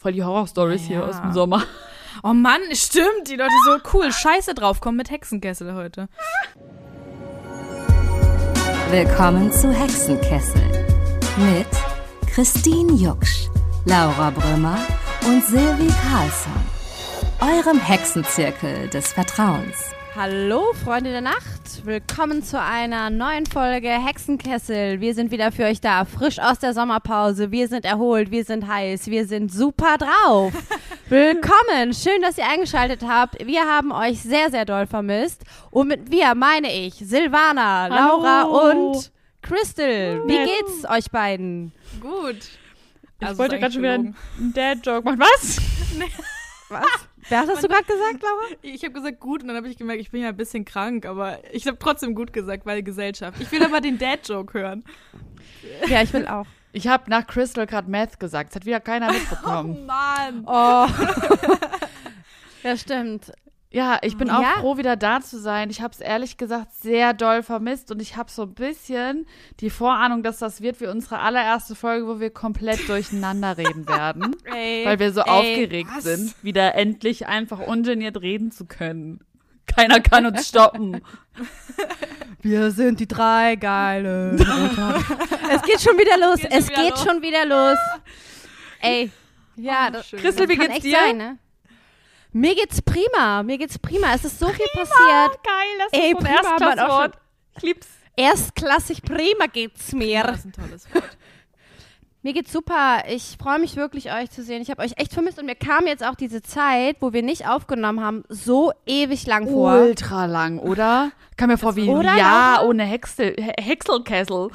Voll die Horror-Stories Ja, hier aus dem Sommer. Oh Mann, stimmt. Die Leute so cool. Scheiße draufkommen mit Hexenkessel heute. Willkommen zu Hexenkessel mit Christine Jucksch, Laura Brümmer und Silvi Carlsson. Eurem Hexenzirkel des Vertrauens. Hallo Freunde der Nacht, willkommen zu einer neuen Folge Hexenkessel. Wir sind wieder für euch da, frisch aus der Sommerpause. Wir sind erholt, wir sind heiß, wir sind super drauf. willkommen, schön, dass ihr eingeschaltet habt. Wir haben euch sehr, sehr doll vermisst. Und mit wir meine ich Silvana, Laura Hallo. und Crystal. Wie geht's euch beiden? Gut. Ich Also wollte gerade schon wieder einen Dad-Joke machen. Was? Was? Wer hast du gerade gesagt, Laura? Ich habe gesagt gut und dann habe ich gemerkt, ich bin ja ein bisschen krank, aber ich habe trotzdem gut gesagt, weil Gesellschaft. Ich will aber den Dad-Joke hören. Ja, ich will auch. Ich habe nach Crystal gerade Meth gesagt. Das hat wieder keiner mitbekommen. Mann. Oh. ja, stimmt. Ja, ich bin auch Ja? froh, wieder da zu sein. Ich habe es ehrlich gesagt sehr doll vermisst und ich habe so ein bisschen die Vorahnung, dass das wird wie unsere allererste Folge, wo wir komplett durcheinander reden werden, Ey, weil wir so ey, aufgeregt was? sind, wieder endlich einfach ungeniert reden zu können. Keiner kann uns stoppen. Wir sind die drei geile. es geht schon wieder los. Geht schon es wieder geht los. schon wieder los. Ey, ja, Oh, das, schön. Christel, wie geht's dir? sein, ne? Mir geht's prima. Mir geht's prima. Es ist so viel passiert. Geil, das Ey, ist ein prima. Ich lieb's. Erstklassig prima geht's mir. Das ist ein tolles Wort. Mir geht's super. Ich freue mich wirklich, euch zu sehen. Ich habe euch echt vermisst und mir kam jetzt auch diese Zeit, wo wir nicht aufgenommen haben, so ewig lang vor. Ultra lang, oder? Kam mir vor wie ein Jahr ohne Hexel, He- Hexelkessel.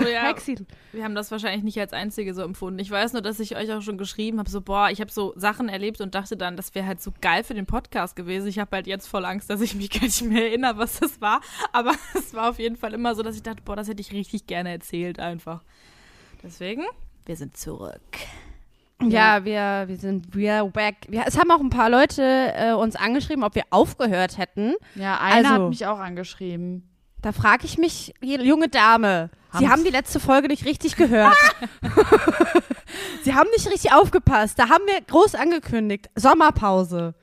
Oh ja, Hexi. wir haben das wahrscheinlich nicht als Einzige so empfunden. Ich weiß nur, dass ich euch auch schon geschrieben habe, so, boah, ich habe so Sachen erlebt und dachte dann, das wäre halt so geil für den Podcast gewesen. Ich habe halt jetzt voll Angst, dass ich mich gar nicht mehr erinnere, was das war. Aber es war auf jeden Fall immer so, dass ich dachte, boah, das hätte ich richtig gerne erzählt einfach. Deswegen, wir sind zurück. Ja, wir, wir sind we're back. Wir, es haben auch ein paar Leute äh, uns angeschrieben, ob wir aufgehört hätten. Ja, einer Also- hat mich auch angeschrieben. Da frage ich mich, junge Dame, Sie Haben's- haben die letzte Folge nicht richtig gehört. Sie haben nicht richtig aufgepasst. Da haben wir groß angekündigt. Sommerpause.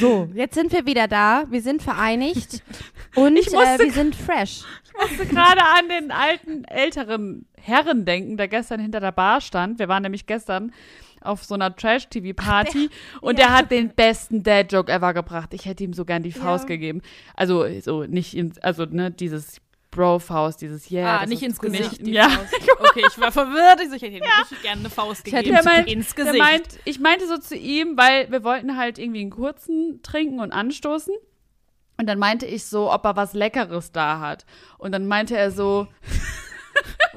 So, jetzt sind wir wieder da. Wir sind vereinigt. Und Ich äh, musste- wir sind fresh. Ich musste gerade an den alten, älteren Herren denken, der gestern hinter der Bar stand. Wir waren nämlich gestern auf so einer Trash-TV-Party und der hat den besten Dad-Joke ever gebracht. Ich hätte ihm so gern die Faust gegeben. Also, so nicht ins, also, ne, dieses Bro-Faust, dieses Yeah. ah, nicht ins Gesicht. die Ja. Faust. Okay, ich war verwirrt. Ich, so, ich hätte ihm richtig gerne eine Faust Ich hätte gegeben. Der meint, ins Gesicht. meint, ich meinte so zu ihm, weil wir wollten halt irgendwie einen kurzen trinken und anstoßen. Und dann meinte ich so, ob er was Leckeres da hat. Und dann meinte er so,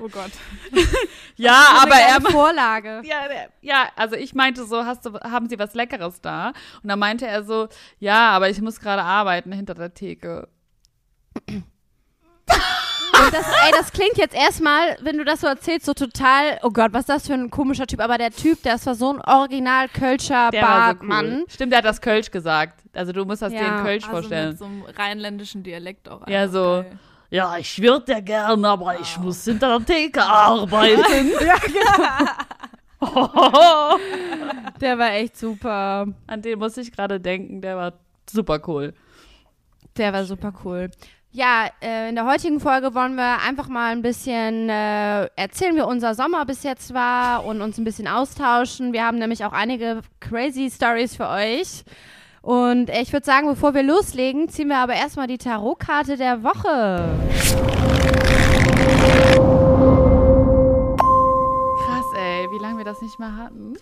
oh Gott. ja, aber er Vorlage. ja, der- ja, also ich meinte so, hast du, haben Sie was Leckeres da? Und dann meinte er so, ja, aber ich muss gerade arbeiten hinter der Theke. Das, ey, das klingt jetzt erstmal, wenn du das so erzählst, so total, oh Gott, was ist das für ein komischer Typ. Aber der Typ, das war so ein original Kölscher Der war so cool. Stimmt, der hat das Kölsch gesagt. Also du musst das dir Ja, in Kölsch Also vorstellen. mit so einem rheinländischen Dialekt auch. Ja, so. geil. Ja, ich würde ja gern, aber ich muss hinter der Theke arbeiten. Der war echt super. An den muss ich gerade denken, der war super cool. Der war super cool. Ja, äh, in der heutigen Folge wollen wir einfach mal ein bisschen äh, erzählen, wie unser Sommer bis jetzt war und uns ein bisschen austauschen. Wir haben nämlich auch einige crazy Stories für euch. Und ich würde sagen, bevor wir loslegen, ziehen wir aber erstmal die Tarotkarte der Woche. Krass, ey, wie lange wir das nicht mehr hatten.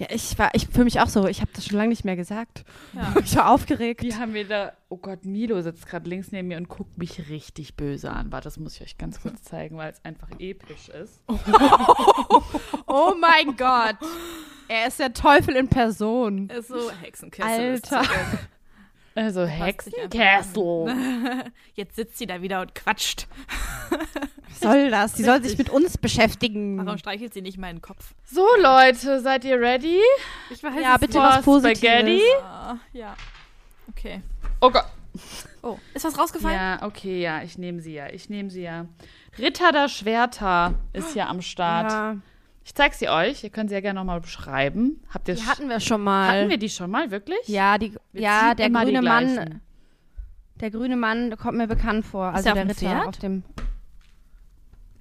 Ja, ich war, ich fühle mich auch so, ich habe das schon lange nicht mehr gesagt. Ja. Ich war aufgeregt. Wie haben wir da. Oh Gott, Milo sitzt gerade links neben mir und guckt mich richtig böse an. Warte, das muss ich euch ganz kurz zeigen, weil es einfach episch ist. Oh mein Gott. Er ist der Teufel in Person. Ist so Hexenkessel. Alter. Also Hexenkessel. Jetzt sitzt sie da wieder und quatscht. Was soll das? Sie soll sich mit uns beschäftigen. Warum streichelt sie nicht meinen Kopf? So, Leute, seid ihr ready? Ich weiß Ja, bitte was Positives. Spaghetti? Ah, ja. Okay. Oh Gott. Oh, ist was rausgefallen? Ja, okay, ja, ich nehme sie ja. Ich nehme sie ja. Ritter der Schwerter ist ja am Start. Ja. Ich zeig sie euch. Ihr könnt sie ja gerne nochmal beschreiben. Habt ihr Die hatten wir schon mal. hatten wir die schon mal, wirklich? ja, die, Wir ja, der grüne Mann, der grüne Mann kommt mir bekannt vor. Also der der, Ritter Pferd? auf dem.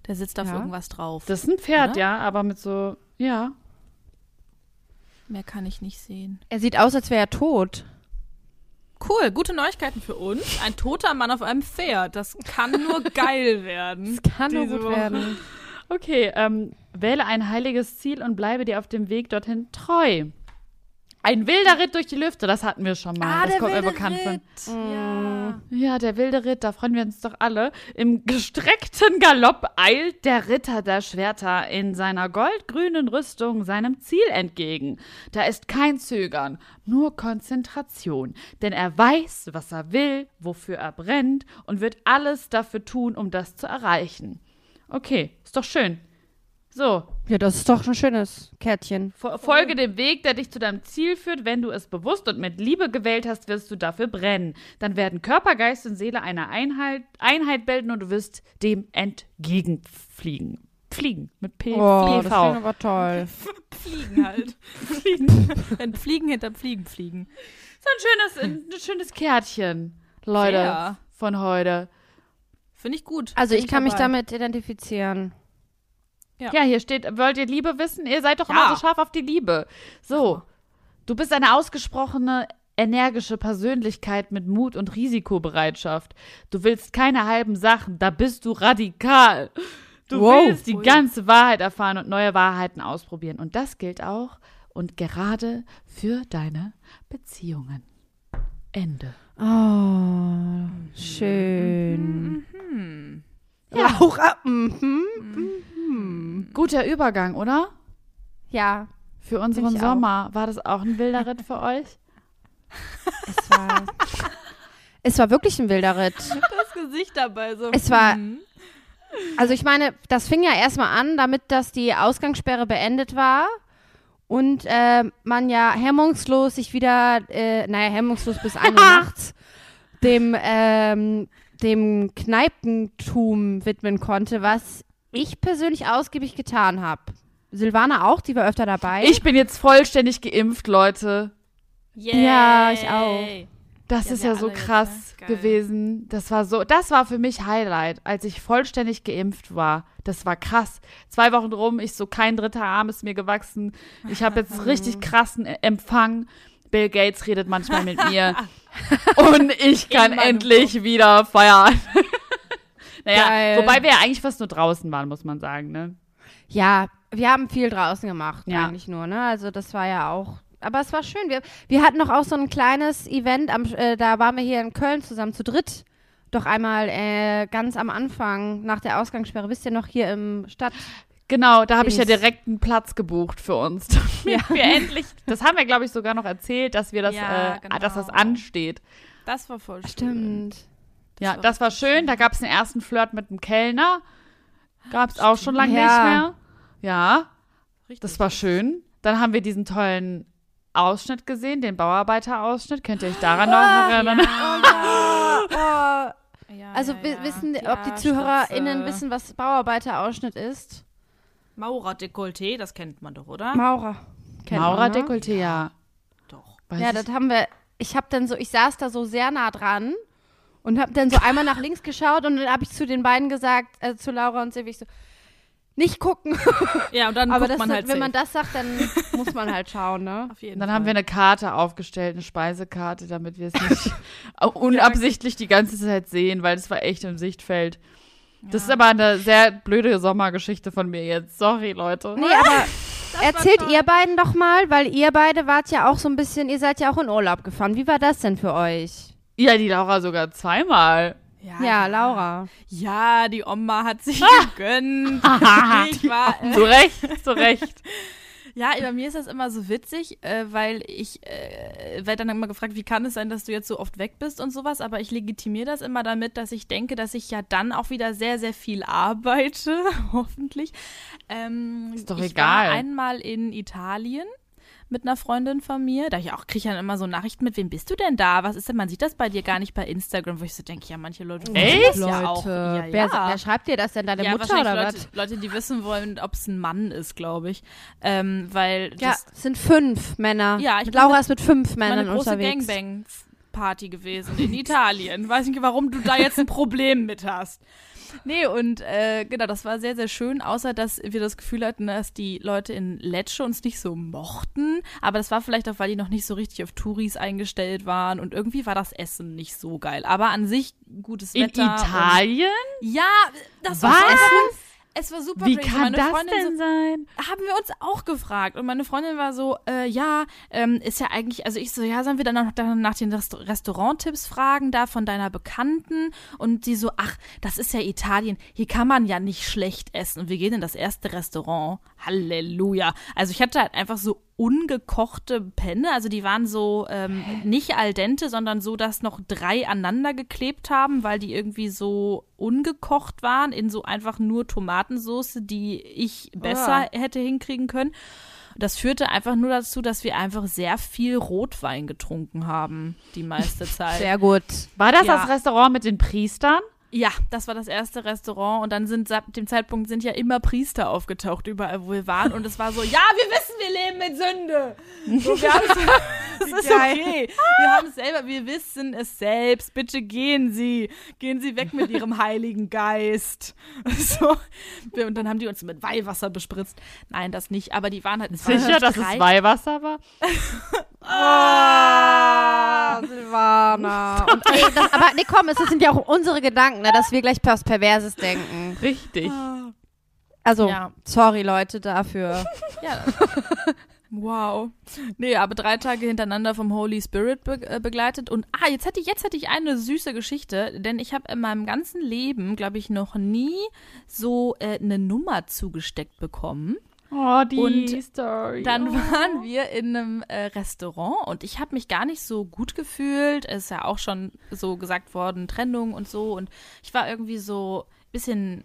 Der sitzt auf Ja. irgendwas drauf. Das ist ein Pferd, Oder? ja, aber mit so, ja. Mehr kann ich nicht sehen. Er sieht aus, als wäre er tot. Cool, gute Neuigkeiten für uns. Ein toter Mann auf einem Pferd. Das kann nur geil werden. Kann nur gut Woche. werden. Okay, ähm, wähle ein heiliges Ziel und bleibe dir auf dem Weg dorthin treu. Ein wilder Ritt durch die Lüfte, das hatten wir schon mal. das kommt mir bekannt vor. Ja. Ja, der wilde Ritt, da freuen wir uns doch alle. Im gestreckten Galopp eilt der Ritter der Schwerter in seiner goldgrünen Rüstung seinem Ziel entgegen. Da ist kein Zögern, nur Konzentration. Denn er weiß, was er will, wofür er brennt und wird alles dafür tun, um das zu erreichen. Okay, ist doch schön. So, Ja, das ist doch ein schönes Kärtchen. Fo- Folge dem Weg, der dich zu deinem Ziel führt. Wenn du es bewusst und mit Liebe gewählt hast, wirst du dafür brennen. Dann werden Körper, Geist und Seele eine Einheit, Einheit bilden und du wirst dem entgegenfliegen. Fliegen mit P Oh, das PV. klingt aber toll. Fliegen halt. Fliegen. Fliegen hinterm Fliegen fliegen. So ein schönes, ein schönes Kärtchen, Leute, Sehr. von heute. Finde ich gut. Also Bin ich kann mich dabei. damit identifizieren. Ja. Ja. hier steht, wollt ihr Liebe wissen? Ihr seid doch Ja. immer so scharf auf die Liebe. So, du bist eine ausgesprochene, energische Persönlichkeit mit Mut und Risikobereitschaft. Du willst keine halben Sachen, da bist du radikal. Du Wow. willst die ganze Wahrheit erfahren und neue Wahrheiten ausprobieren. Und das gilt auch und gerade für deine Beziehungen. Ende. Oh, schön. Hm. Laura, mhm. Guter Übergang, oder? Ja, Für unseren ich auch. Sommer. War das auch ein wilder Ritt für euch? es war, es war wirklich ein wilder Ritt. Das Gesicht dabei so. Es war- hm. Also ich meine, das fing ja erstmal an, damit dass die Ausgangssperre beendet war und äh, man ja hemmungslos sich wieder, äh, naja, hemmungslos bis 1 Uhr nachts dem, ähm, dem Kneipentum widmen konnte, was ich persönlich ausgiebig getan habe. Silvana auch, die war öfter dabei. Ich bin jetzt vollständig geimpft, Leute. Ja, ich auch. Das Ja, ist ja so alle jetzt, krass ne? Gewesen. Das war so, das war für mich Highlight, als ich vollständig geimpft war. Das war krass. Zwei Wochen rum, ich so kein dritter Arm ist mir gewachsen. Ich habe jetzt richtig krassen E- Empfang. Bill Gates redet manchmal mit mir und ich kann endlich wieder feiern. naja, Geil. wobei wir ja eigentlich fast nur draußen waren, muss man sagen, ne? Ja, wir haben viel draußen gemacht, Ja. eigentlich nur, ne? Also das war ja auch. Aber es war schön. Wir, wir hatten noch auch so ein kleines Event, am, äh, da waren wir hier in Köln zusammen zu dritt. Doch einmal äh, ganz am Anfang, nach der Ausgangssperre, wisst ihr noch, hier im Stadt. Genau, da habe ich ja direkt einen Platz gebucht für uns. Damit wir endlich, das haben wir, glaube ich, sogar noch erzählt, dass wir das, Ja, äh, genau. dass das ansteht. Das war voll schön. Stimmt. ja, war das war schön. Da gab es den ersten Flirt mit dem Kellner. Gab es auch schon lange Ja. nicht mehr. Ja, Richtig. das war schön. Dann haben wir diesen tollen Ausschnitt gesehen, den Bauarbeiter-Ausschnitt. Könnt ihr euch daran noch erinnern? Oh, Ja, also ja, wi- ja. wissen, Die ob die ZuhörerInnen wissen, was Bauarbeiterausschnitt ist? Maurer-Dekolleté, das kennt man doch, oder? Maurer. Kennt man, ne? Maurer-Dekolleté, ja. doch. Weiß Ja, ich- das haben wir. Ich habe dann so, ich saß da so sehr nah dran und habe dann so einmal nach links geschaut und dann habe ich zu den beiden gesagt, also zu Laura und Silvi, ich so, nicht gucken. Ja, und dann Aber guckt das, man halt wenn man safe. das sagt, dann muss man halt schauen, ne? Auf jeden Dann Fall. haben wir eine Karte aufgestellt, eine Speisekarte, damit wir es nicht unabsichtlich die ganze Zeit sehen, weil es war echt im Sichtfeld. Das ist aber eine sehr blöde Sommergeschichte von mir jetzt. Sorry, Leute. Nee, aber erzählt ihr beiden doch mal, weil ihr beide wart ja auch so ein bisschen, ihr seid ja auch in Urlaub gefahren. Wie war das denn für euch? Ja, die Laura sogar zweimal. Ja, Laura. Ja, die Oma hat sich gegönnt. ich war, Zu Recht, zu Recht. Ja, bei mir ist das immer so witzig, äh, weil ich äh, werde dann immer gefragt, wie kann es sein, dass du jetzt so oft weg bist und sowas, aber ich legitimiere das immer damit, dass ich denke, dass ich ja dann auch wieder sehr, sehr viel arbeite, hoffentlich. Ähm, Ist doch ich egal. war einmal in Italien mit einer Freundin von mir. Da ich auch kriege dann immer so Nachrichten mit, wem bist du denn da? Was ist denn? Man sieht das bei dir gar nicht bei Instagram, wo ich so denke, ja, manche Leute Echt? das ja auch. Ja, wer, ja. wer schreibt dir das denn? Deine ja, Mutter oder Leute, was? Leute, die wissen wollen, ob es ein Mann ist, glaube ich. Ähm, weil Ja, das es sind fünf Männer. Ja, ich bin Laura mit- ist mit fünf Männern meine große unterwegs. Gangbang-Party gewesen in Italien. Weiß nicht, warum du da jetzt ein Problem mit hast. Nee, und äh, genau, das war sehr, sehr schön, außer dass wir das Gefühl hatten, dass die Leute in Lecce uns nicht so mochten. Aber das war vielleicht auch, weil die noch nicht so richtig auf Touris eingestellt waren und irgendwie war das Essen nicht so geil. Aber an sich gutes In Wetter. Italien? Und, ja, das war Was? Es war super Wie crazy. kann Meine das Freundin so, denn sein? haben wir uns auch gefragt. Und meine Freundin war so, äh, ja, ähm, ist ja eigentlich, also ich so, ja, sollen wir dann noch dann nach den Rest Restauranttipps fragen, da von deiner Bekannten? Und sie so, ach, das ist ja Italien, hier kann man ja nicht schlecht essen. Und wir gehen in das erste Restaurant. Halleluja. Also ich hatte halt einfach so ungekochte Penne, also die waren so ähm, nicht al dente, sondern so, dass noch drei aneinander geklebt haben, weil die irgendwie so ungekocht waren in so einfach nur Tomatensauce, die ich besser hätte hinkriegen können. Das führte einfach nur dazu, dass wir einfach sehr viel Rotwein getrunken haben, die meiste Zeit. Sehr gut. War das Ja. das Restaurant mit den Priestern? Ja, das war das erste Restaurant und dann sind ab dem Zeitpunkt sind ja immer Priester aufgetaucht, überall wo wir waren und es war so, ja, wir wissen, wir leben mit Sünde. So, wir haben's, das ist okay. Wir haben es selber, wir wissen es selbst. Bitte gehen Sie, gehen Sie weg mit Ihrem Heiligen Geist. So. Und dann haben die uns mit Weihwasser bespritzt. Nein, das nicht, aber die waren halt Sicher, dass es Weihwasser war? Ah, Silvana. Und, ey, das, aber nee, komm, es sind ja auch unsere Gedanken, ne, dass wir gleich was Perverses denken. Richtig. Also, Ja. sorry Leute dafür. Ja. Wow. Nee, aber drei Tage hintereinander vom Holy Spirit be äh, begleitet. Und ah, jetzt hätte ich, jetzt hätte ich eine süße Geschichte, denn ich habe in meinem ganzen Leben, glaube ich, noch nie so äh, eine Nummer zugesteckt bekommen. Oh, die Und Story. Dann oh. waren wir in einem äh, Restaurant und ich habe mich gar nicht so gut gefühlt. Es ist ja auch schon so gesagt worden, Trennung und so. Und ich war irgendwie so ein bisschen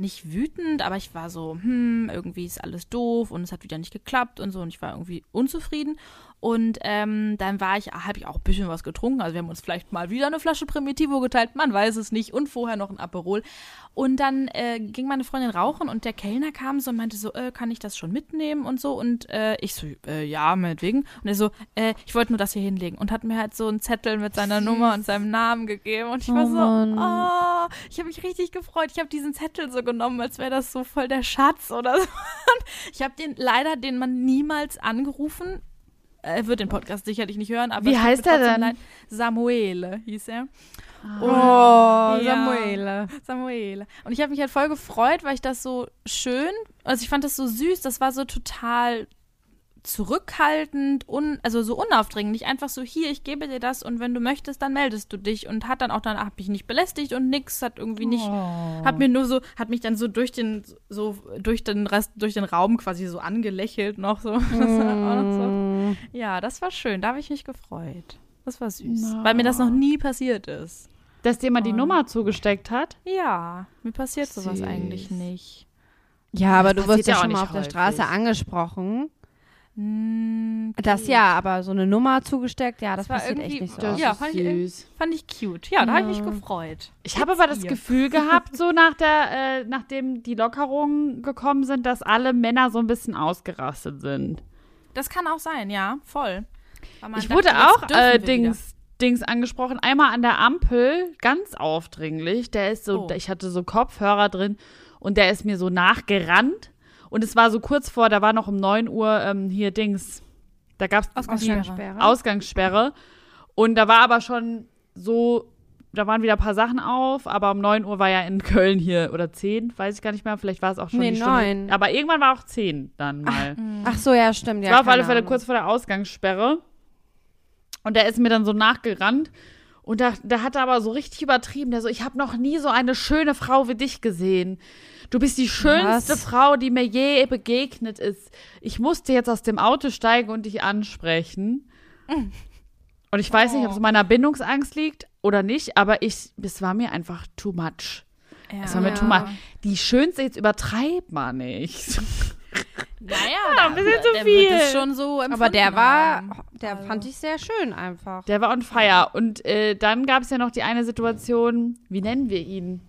nicht wütend, aber ich war so, hm, irgendwie ist alles doof und es hat wieder nicht geklappt und so und ich war irgendwie unzufrieden. Und ähm, dann war ich, habe ich auch ein bisschen was getrunken. Also wir haben uns vielleicht mal wieder eine Flasche Primitivo geteilt, man weiß es nicht. Und vorher noch ein Aperol. Und dann äh, ging meine Freundin rauchen und der Kellner kam so und meinte so, äh, kann ich das schon mitnehmen und so. Und äh, ich so, äh, ja, meinetwegen. Und er so, äh, ich wollte nur das hier hinlegen. Und hat mir halt so einen Zettel mit seiner Nummer und seinem Namen gegeben. Und ich war Oh so, Mann. oh, ich habe mich richtig gefreut. Ich habe diesen Zettel so genommen, als wäre das so voll der Schatz oder so. Und ich habe den leider den man niemals angerufen. Er wird den Podcast sicherlich nicht hören, aber Wie heißt er denn? leid. Samuele hieß er. Oh, Ja. Samuele. Samuele. Und ich habe mich halt voll gefreut, weil ich das so schön, also ich fand das so süß, das war so total zurückhaltend, un, also so unaufdringlich, einfach so hier, ich gebe dir das und wenn du möchtest, dann meldest du dich und hat dann auch dann hat mich nicht belästigt und nix, hat irgendwie nicht, Oh. hat mir nur so, hat mich dann so durch den, so durch den Rest, durch den Raum quasi so angelächelt noch so. Das Ja, das war schön, da habe ich mich gefreut. Das war süß, weil mir das noch nie passiert ist. Dass dir mal die Nummer zugesteckt hat? Ja, mir passiert sowas Süß. eigentlich nicht. Ja, aber du passiert wirst ja schon mal auf der häufig. Straße angesprochen. Hm, Das ja, aber so eine Nummer zugesteckt, ja, das, Das war passiert echt irgendwie- nicht so. Das-. Ja, ist fand ich süß. Fand ich cute. Ja, da habe ich mich gefreut. Ich habe aber das ihr. Gefühl gehabt, so nach der, äh, nachdem die Lockerungen gekommen sind, dass alle Männer so ein bisschen ausgerastet sind. Das kann auch sein, ja, voll. Ich dachte, wurde auch äh, Dings, Dings angesprochen, einmal an der Ampel, ganz aufdringlich. Der ist so, Oh. ich hatte so Kopfhörer drin und der ist mir so nachgerannt. Und es war so kurz vor, da war noch um 9 Uhr ähm, hier Dings. Da gab es. Ausgangssperre. Ausgangssperre. Und da war aber schon so, da waren wieder ein paar Sachen auf, aber um 9 Uhr war ja in Köln hier, oder 10, weiß ich gar nicht mehr, vielleicht war es auch schon Nee, die Stunde. 9. Aber irgendwann war auch 10 dann mal. Ach so, ja, stimmt. Ja, war auf alle Fälle kurz vor der Ausgangssperre. Und der ist mir dann so nachgerannt. Und da, da hat er aber so richtig übertrieben. Der so, ich habe noch nie so eine schöne Frau wie dich gesehen. Du bist die schönste Was? Frau, die mir je begegnet ist. Ich musste jetzt aus dem Auto steigen und dich ansprechen. Und ich weiß nicht, ob es an meiner Bindungsangst liegt oder nicht, aber ich, es war mir einfach too much. Ja. Es war mir too much. Die schönste, jetzt übertreibt man nicht. Naja, Ja, ein bisschen zu der viel. Wird es schon so Aber der war, der Also. fand ich sehr schön einfach. Der war on fire. Und äh, dann gab es ja noch die eine Situation, wie nennen wir ihn?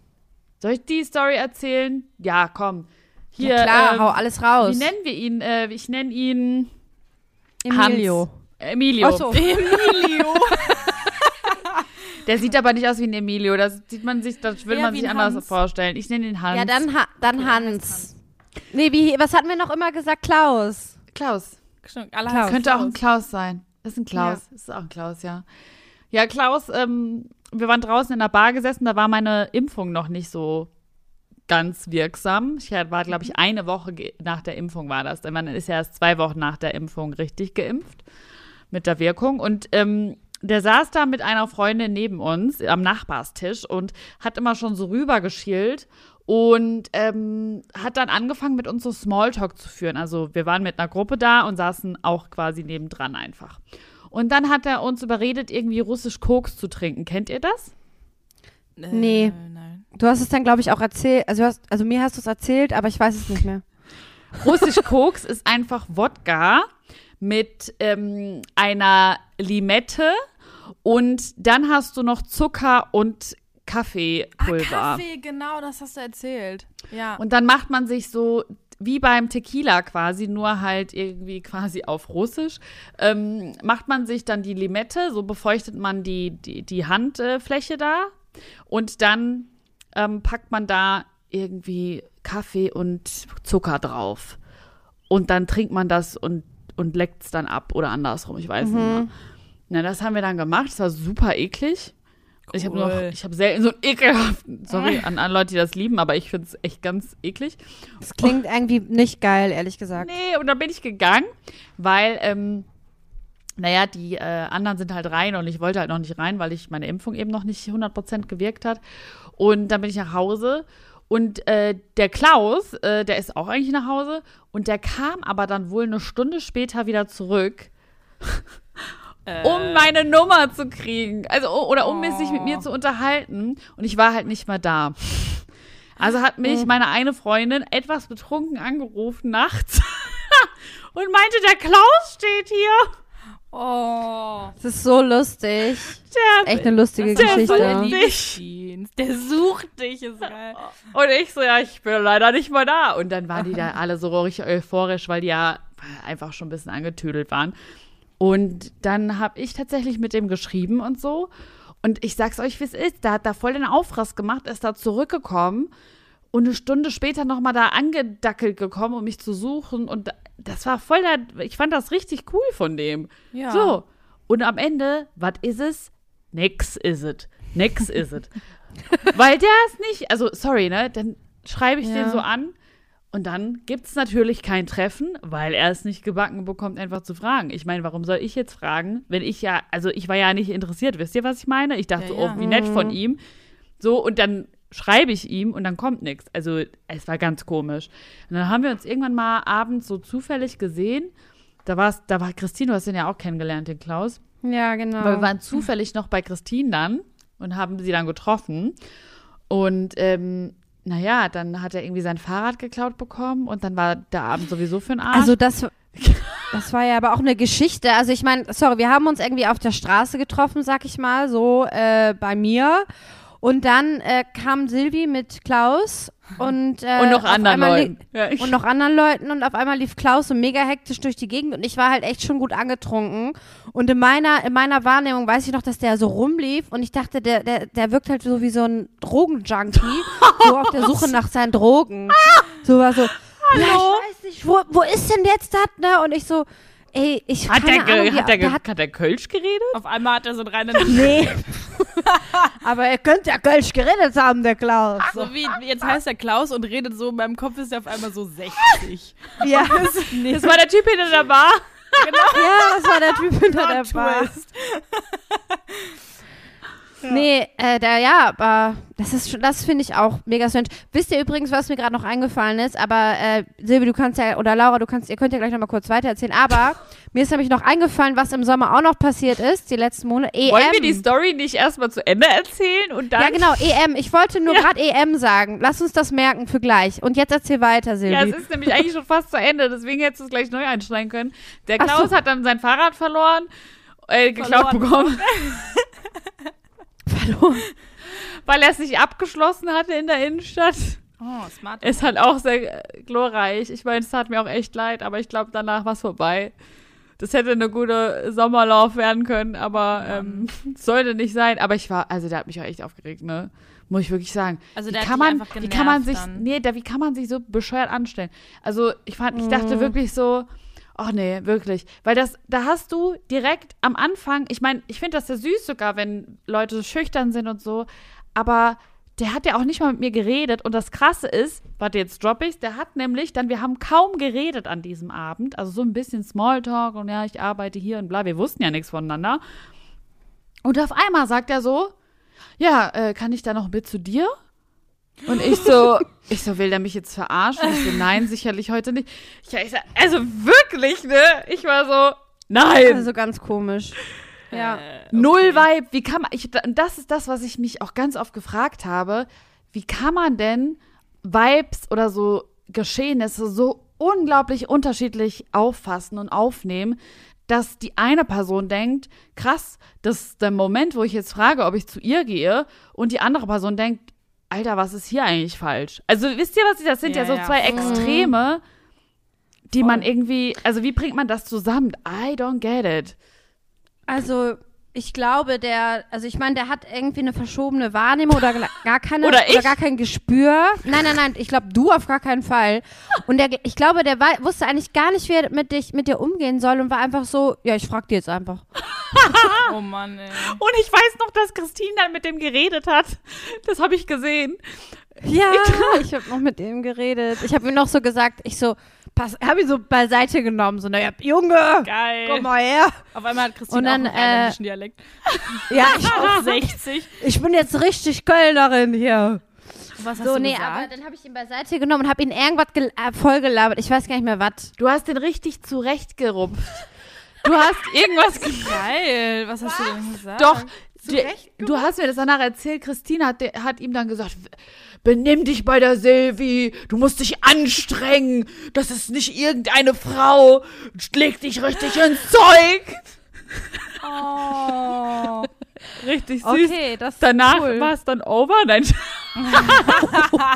Soll ich die Story erzählen? Ja, komm. Hier, ja klar, ähm, hau alles raus. Wie nennen wir ihn? Äh, ich nenne ihn Emilio. Hans. Emilio. Ach so. Emilio. Der sieht aber nicht aus wie ein Emilio. Das sieht man sich, das will man sich anders Hans. vorstellen. Ich nenne ihn Hans. Ja, dann, ha dann Hans. Nee, wie, was hatten wir noch immer gesagt? Klaus. Klaus. Stimmt, alle Klaus. Könnte auch ein Klaus. Sein. Ist ein Klaus. Ist auch ein Klaus, ja. Ja, Klaus, ähm, wir waren draußen in der Bar gesessen, da war meine Impfung noch nicht so ganz wirksam. Ich war, glaube ich, eine Woche nach der Impfung war das. Denn man ist ja erst zwei Wochen nach der Impfung richtig geimpft mit der Wirkung. Und ähm, der saß da mit einer Freundin neben uns am Nachbarstisch und hat immer schon so rübergeschielt und ähm, hat dann angefangen, mit uns so Smalltalk zu führen. Also wir waren mit einer Gruppe da und saßen auch quasi nebendran einfach. Und dann hat er uns überredet, irgendwie russisch Koks zu trinken. Kennt ihr das? Äh, Nee. Nein. Du hast es dann, glaube ich, auch erzählt. Also, hast, also mir hast du es erzählt, aber ich weiß es nicht mehr. Russisch Koks ist einfach Wodka mit ähm, einer Limette und dann hast du noch Zucker und Kaffeepulver. Ah, Kaffee, genau, das hast du erzählt. Ja. Und dann macht man sich so wie beim Tequila quasi, nur halt irgendwie quasi auf Russisch, ähm, macht man sich dann die Limette, so befeuchtet man die, die, die Handfläche da und dann ähm, packt man da irgendwie Kaffee und Zucker drauf. Und dann trinkt man das und, und leckt es dann ab oder andersrum, ich weiß nicht mehr. Na, das haben wir dann gemacht, das war super eklig. Ich habe noch, Cool. ich habe selten so einen ekelhaften, sorry an alle Leute, die das lieben, aber ich finde es echt ganz eklig. Das klingt irgendwie nicht geil, ehrlich gesagt. Nee, und dann bin ich gegangen, weil, ähm, naja, die äh, anderen sind halt rein und ich wollte halt noch nicht rein, weil ich meine Impfung eben noch nicht 100% gewirkt hat. Und dann bin ich nach Hause und äh, der Klaus, äh, der ist auch eigentlich nach Hause und der kam aber dann wohl eine Stunde später wieder zurück, Äh, um meine Nummer zu kriegen. Also, oder um Oh. sich mit mir zu unterhalten. Und ich war halt nicht mehr da. Also hat mich meine eine Freundin etwas betrunken angerufen nachts und meinte, der Klaus steht hier. Oh. Das ist so lustig. Der, Echt eine lustige Der Geschichte. soll die- Liebesdienst. Der sucht dich, ist geil. und ich so, ja, ich bin leider nicht mehr da. Und dann waren die da alle so richtig euphorisch, weil die ja einfach schon ein bisschen angetüdelt waren. Und dann habe ich tatsächlich mit dem geschrieben und so. Und ich sag's euch, wie es ist. Da hat da voll den Aufriss gemacht, ist da zurückgekommen und eine Stunde später nochmal da angedackelt gekommen, um mich zu suchen. Und das war voll der, ich fand das richtig cool von dem. Ja. So. Und am Ende, was ist es? Nix is it. Nix is it. Weil der ist nicht, also sorry, ne? Dann schreibe ich Ja. den so an und dann gibt es natürlich kein Treffen, weil er es nicht gebacken bekommt, einfach zu fragen. Ich meine, warum soll ich jetzt fragen, wenn ich ja, also ich war ja nicht interessiert, wisst ihr, was ich meine? Ich dachte, Ja, ja. oh, wie nett von ihm. So, und dann schreibe ich ihm und dann kommt nichts. Also es war ganz komisch. Und dann haben wir uns irgendwann mal abends so zufällig gesehen. Da, war's, da war Christine, du hast den ja auch kennengelernt, den Klaus. Ja, genau. Aber wir waren zufällig noch bei Christine dann und haben sie dann getroffen. Und ähm, naja, dann hat er irgendwie sein Fahrrad geklaut bekommen und dann war der Abend sowieso für den Arsch. Also das, das war ja aber auch eine Geschichte. Also ich meine, sorry, wir haben uns irgendwie auf der Straße getroffen, sag ich mal, so äh, bei mir. Und dann äh, kam Silvi mit Klaus und, äh, und noch anderen Leuten. Ja, ich- Und noch anderen Leuten und auf einmal lief Klaus so mega hektisch durch die Gegend und ich war halt echt schon gut angetrunken. Und in meiner, in meiner Wahrnehmung weiß ich noch, dass der so rumlief und ich dachte, der, der, der wirkt halt so wie so ein Drogenjunkie, so auf der Suche nach seinen Drogen. So war so, ja, ich weiß nicht, wo, wo ist denn jetzt das, ne? Und ich so, ey, ich hat, keine der, Ahnung, hat, der, hat, hat der Kölsch geredet? Auf einmal hat er so rein nee. Aber er könnte ja Kölsch geredet haben, der Klaus. So wie, jetzt heißt er Klaus und redet so, in meinem Kopf ist er auf einmal so 60. Ja, Das war der Typ hinter der Bar. ja, das war der Typ hinter der Bar. Twist. Nee, äh, da, ja, aber das ist schon, das finde ich auch mega strange. Wisst ihr übrigens, was mir gerade noch eingefallen ist, aber äh, Silvi, du kannst ja, oder Laura, du kannst, ihr könnt ja gleich nochmal kurz weitererzählen, aber mir ist nämlich noch eingefallen, was im Sommer auch noch passiert ist, die letzten Monate. EM. Wollen wir die Story nicht erstmal zu Ende erzählen und dann. ja, genau, EM. Ich wollte nur Ja. gerade EM sagen. Lass uns das merken für gleich. Und jetzt erzähl weiter, Silvi. Ja, es ist nämlich eigentlich schon fast zu Ende, deswegen hättest du es gleich neu einsteigen können. Der Klaus so. hat dann sein Fahrrad verloren, äh, geklaut Verloren. bekommen, Verloren. weil er es nicht abgeschlossen hatte in der Innenstadt. Oh, smart. Ist halt auch sehr glorreich. Ich meine, es tat mir auch echt leid, aber ich glaube, danach war es vorbei. Das hätte eine gute Sommerlauf werden können, aber ähm, sollte nicht sein. Aber ich war, also der hat mich auch echt aufgeregt, ne? Muss ich wirklich sagen. Also wie kann man, einfach wie kann man sich, genervt dann. nee, da, wie kann man sich so bescheuert anstellen? Also ich fand, ich Mhm. dachte wirklich so, ach nee, wirklich, weil das, da hast du direkt am Anfang, ich meine, ich finde das ja süß sogar, wenn Leute so schüchtern sind und so, aber der hat ja auch nicht mal mit mir geredet und das Krasse ist, warte, jetzt drop ich's, der hat nämlich dann, wir haben kaum geredet an diesem Abend, also so ein bisschen Smalltalk und ja, ich arbeite hier und bla, wir wussten ja nichts voneinander. Und auf einmal sagt er so, ja, äh, kann ich da noch mit zu dir? Und ich so, ich so, will der mich jetzt verarschen? Ich so, nein, sicherlich heute nicht. Ja, ich so, also wirklich, ne? Ich war so, nein. Also ganz komisch. Ja. Äh, Null Vibe. Wie kann man, ich, das ist das, was ich mich auch ganz oft gefragt habe. Wie kann man denn Vibes oder so Geschehnisse so unglaublich unterschiedlich auffassen und aufnehmen, dass die eine Person denkt, krass, das ist der Moment, wo ich jetzt frage, ob ich zu ihr gehe, und die andere Person denkt, Alter, was ist hier eigentlich falsch? Also wisst ihr, was ich, das sind ja, Ja, so ja. zwei Extreme, die man Voll. irgendwie, also wie bringt man das zusammen? I don't get it. Also, ich glaube, der, also ich meine, der hat irgendwie eine verschobene Wahrnehmung oder gar keine Oder ich? gar kein Gespür. Nein, nein, nein, ich glaube, du auf gar keinen Fall. Und der, ich glaube, der wei- wusste eigentlich gar nicht, wie er mit, dich, mit dir umgehen soll und war einfach so, ja, ich frag dir jetzt einfach. Oh Mann, ey. Und ich weiß noch, dass Christine dann mit dem geredet hat. Das habe ich gesehen. Ja, ich habe noch mit ihm geredet. Ich habe ihm noch so gesagt, ich so, habe ihn so beiseite genommen, so, naja, Junge, Geil. komm mal her. Auf einmal hat Christine Und dann, auch einen äh, Dialekt. Ja, ich, Auf 60. ich bin jetzt richtig Kölnerin hier. Was hast So, du nee, gesagt? aber dann habe ich ihn beiseite genommen und habe ihn irgendwas gel- äh, vollgelabert. Ich weiß gar nicht mehr was. Du hast den richtig zurechtgerupft. Du hast irgendwas. Geil. Was hast du denn gesagt? Doch, du hast mir das danach erzählt. Christine hat, hat ihm dann gesagt, benimm dich bei der Silvi, du musst dich anstrengen. Das ist nicht irgendeine Frau. Leg dich richtig ins Zeug. Oh. Richtig süß. Okay, das ist Danach cool. war es dann over. Nein. Nein,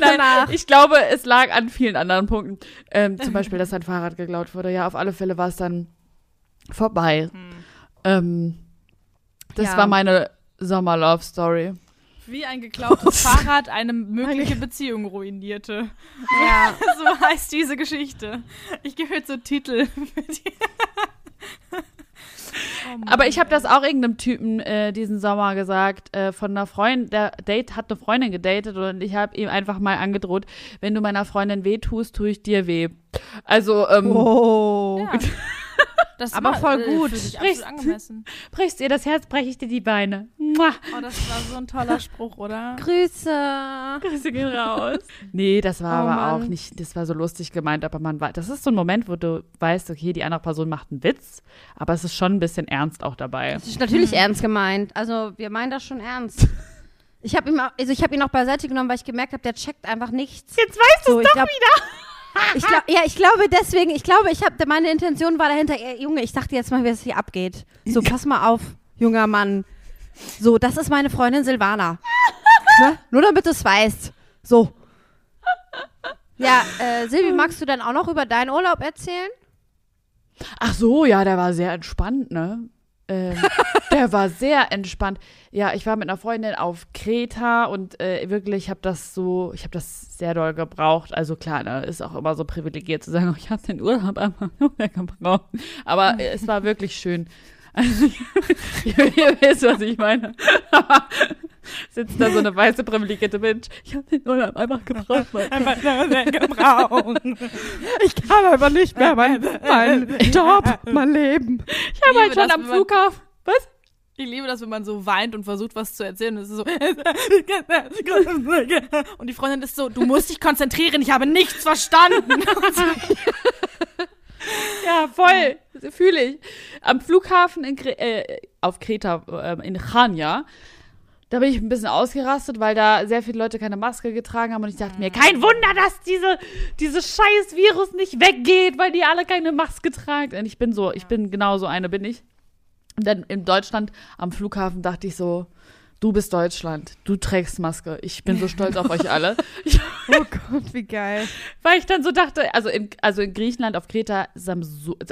Danach. ich glaube, es lag an vielen anderen Punkten. Ähm, zum Beispiel, dass sein Fahrrad geklaut wurde. Ja, auf alle Fälle war es dann vorbei. Ähm, das Ja. war meine Sommer-Love-Story. Wie ein geklautes Fahrrad eine mögliche Beziehung ruinierte. Ja. So heißt diese Geschichte. Ich gebe jetzt so Titel. für die- Oh Aber ich habe das auch irgendeinem Typen äh, diesen Sommer gesagt, äh, von einer Freundin, der Date hat eine Freundin gedatet und ich habe ihm einfach mal angedroht, wenn du meiner Freundin weh tust, tue ich dir weh. Also, ähm, Oh. Ja. Das Aber war, voll äh, gut. Absolut angemessen. brichst ihr das Herz, breche ich dir die Beine. Mua. Oh, das war so ein toller Spruch, oder? Grüße. Grüße gehen raus. Nee, das war Oh aber Mann. auch nicht, das war so lustig gemeint, aber man war, das ist so ein Moment, wo du weißt, okay, die andere Person macht einen Witz, aber es ist schon ein bisschen ernst auch dabei. Das ist natürlich ernst gemeint. Also, wir meinen das schon ernst. Ich habe ihn, auch- also ich hab ihn auch beiseite genommen, weil ich gemerkt habe, der checkt einfach nichts. Jetzt weißt du es doch glaub- wieder. Ich glaub, ja, ich glaube deswegen, ich glaube, ich habe meine Intention war dahinter, ey, Junge, ich dachte jetzt mal, wie es hier abgeht. So, pass mal auf, junger Mann. So, das ist meine Freundin Silvana. ne? Nur damit du es weißt. So. Ja, äh, Silvi, magst du dann auch noch über deinen Urlaub erzählen? Ach so, ja, der war sehr entspannt, ne? Ähm, der war sehr entspannt. Ja, ich war mit einer Freundin auf Kreta und äh, wirklich, ich habe das so, ich habe das sehr doll gebraucht. Also klar, ne, ist auch immer so privilegiert zu sagen, oh, ich habe den Urlaub nur mehr gebraucht. Aber es war wirklich schön. Also, ihr, ihr wisst, was ich meine. Sitzt da so eine weiße privilegierte Mensch. Ich habe den Urlaub einfach gebraucht. Einfach gebraucht. Ich kann aber nicht mehr meinen mein Job, mein Leben. Ich habe halt schon das, am Flughafen. Was? Ich liebe das, wenn man so weint und versucht, was zu erzählen. So und die Freundin ist so, du musst dich konzentrieren, ich habe nichts verstanden. Ja, voll. Fühle ich. Am Flughafen in äh, auf Kreta, äh, in Chania, da bin ich ein bisschen ausgerastet, weil da sehr viele Leute keine Maske getragen haben und ich dachte mir, kein Wunder, dass diese, dieses scheiß Virus nicht weggeht, weil die alle keine Maske tragen. Und ich bin so, ich bin genau so eine, bin ich. Und dann in Deutschland am Flughafen dachte ich so, du bist Deutschland, du trägst Maske. Ich bin so stolz auf euch alle. Oh Gott, wie geil. weil ich dann so dachte, also in, also in Griechenland auf Kreta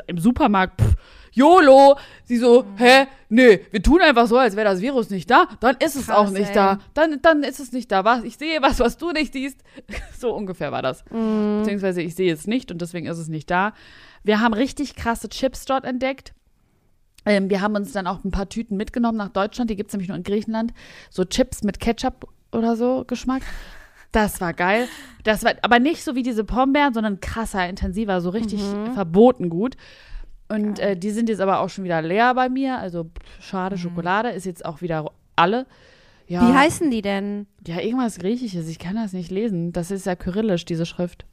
im Supermarkt, pff, YOLO. Sie so, hä? Nee, wir tun einfach so, als wäre das Virus nicht da. Dann ist es Krass, auch nicht ey. da. Dann, dann ist es nicht da. Was? Ich sehe was, was du nicht siehst. So ungefähr war das. Beziehungsweise ich sehe es nicht und deswegen ist es nicht da. Wir haben richtig krasse Chips dort entdeckt. Ähm, wir haben uns dann auch ein paar Tüten mitgenommen nach Deutschland. Die gibt es nämlich nur in Griechenland. So Chips mit Ketchup oder so Geschmack. Das war geil. Das war aber nicht so wie diese Pombeeren, sondern krasser, intensiver, so richtig verboten gut. Und äh, die sind jetzt aber auch schon wieder leer bei mir. Also pff, schade, Schokolade ist jetzt auch wieder alle. Ja, Wie heißen die denn? Ja, irgendwas Griechisches. Ich kann das nicht lesen. Das ist ja kyrillisch, diese Schrift.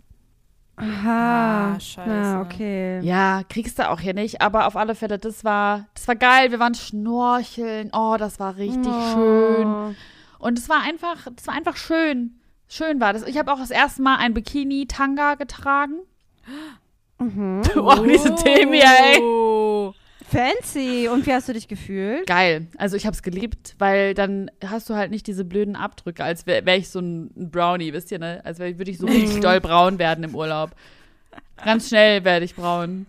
Aha. Ah, scheiße. Ah, okay. Ja, kriegst du auch hier nicht. Aber auf alle Fälle, das war, das war geil. Wir waren schnorcheln. Oh, das war richtig Oh. schön. Und es war einfach, es war einfach schön. Schön war das. Ich habe auch das erste Mal ein Bikini-Tanga getragen. Mhm. Oh, diese Themen hier, ey. Fancy. Und wie hast du dich gefühlt? Geil. Also ich habe es geliebt, weil dann hast du halt nicht diese blöden Abdrücke, als wäre wär ich so ein Brownie, wisst ihr, ne? Als würde ich so richtig doll braun werden im Urlaub. Ganz schnell werde ich braun.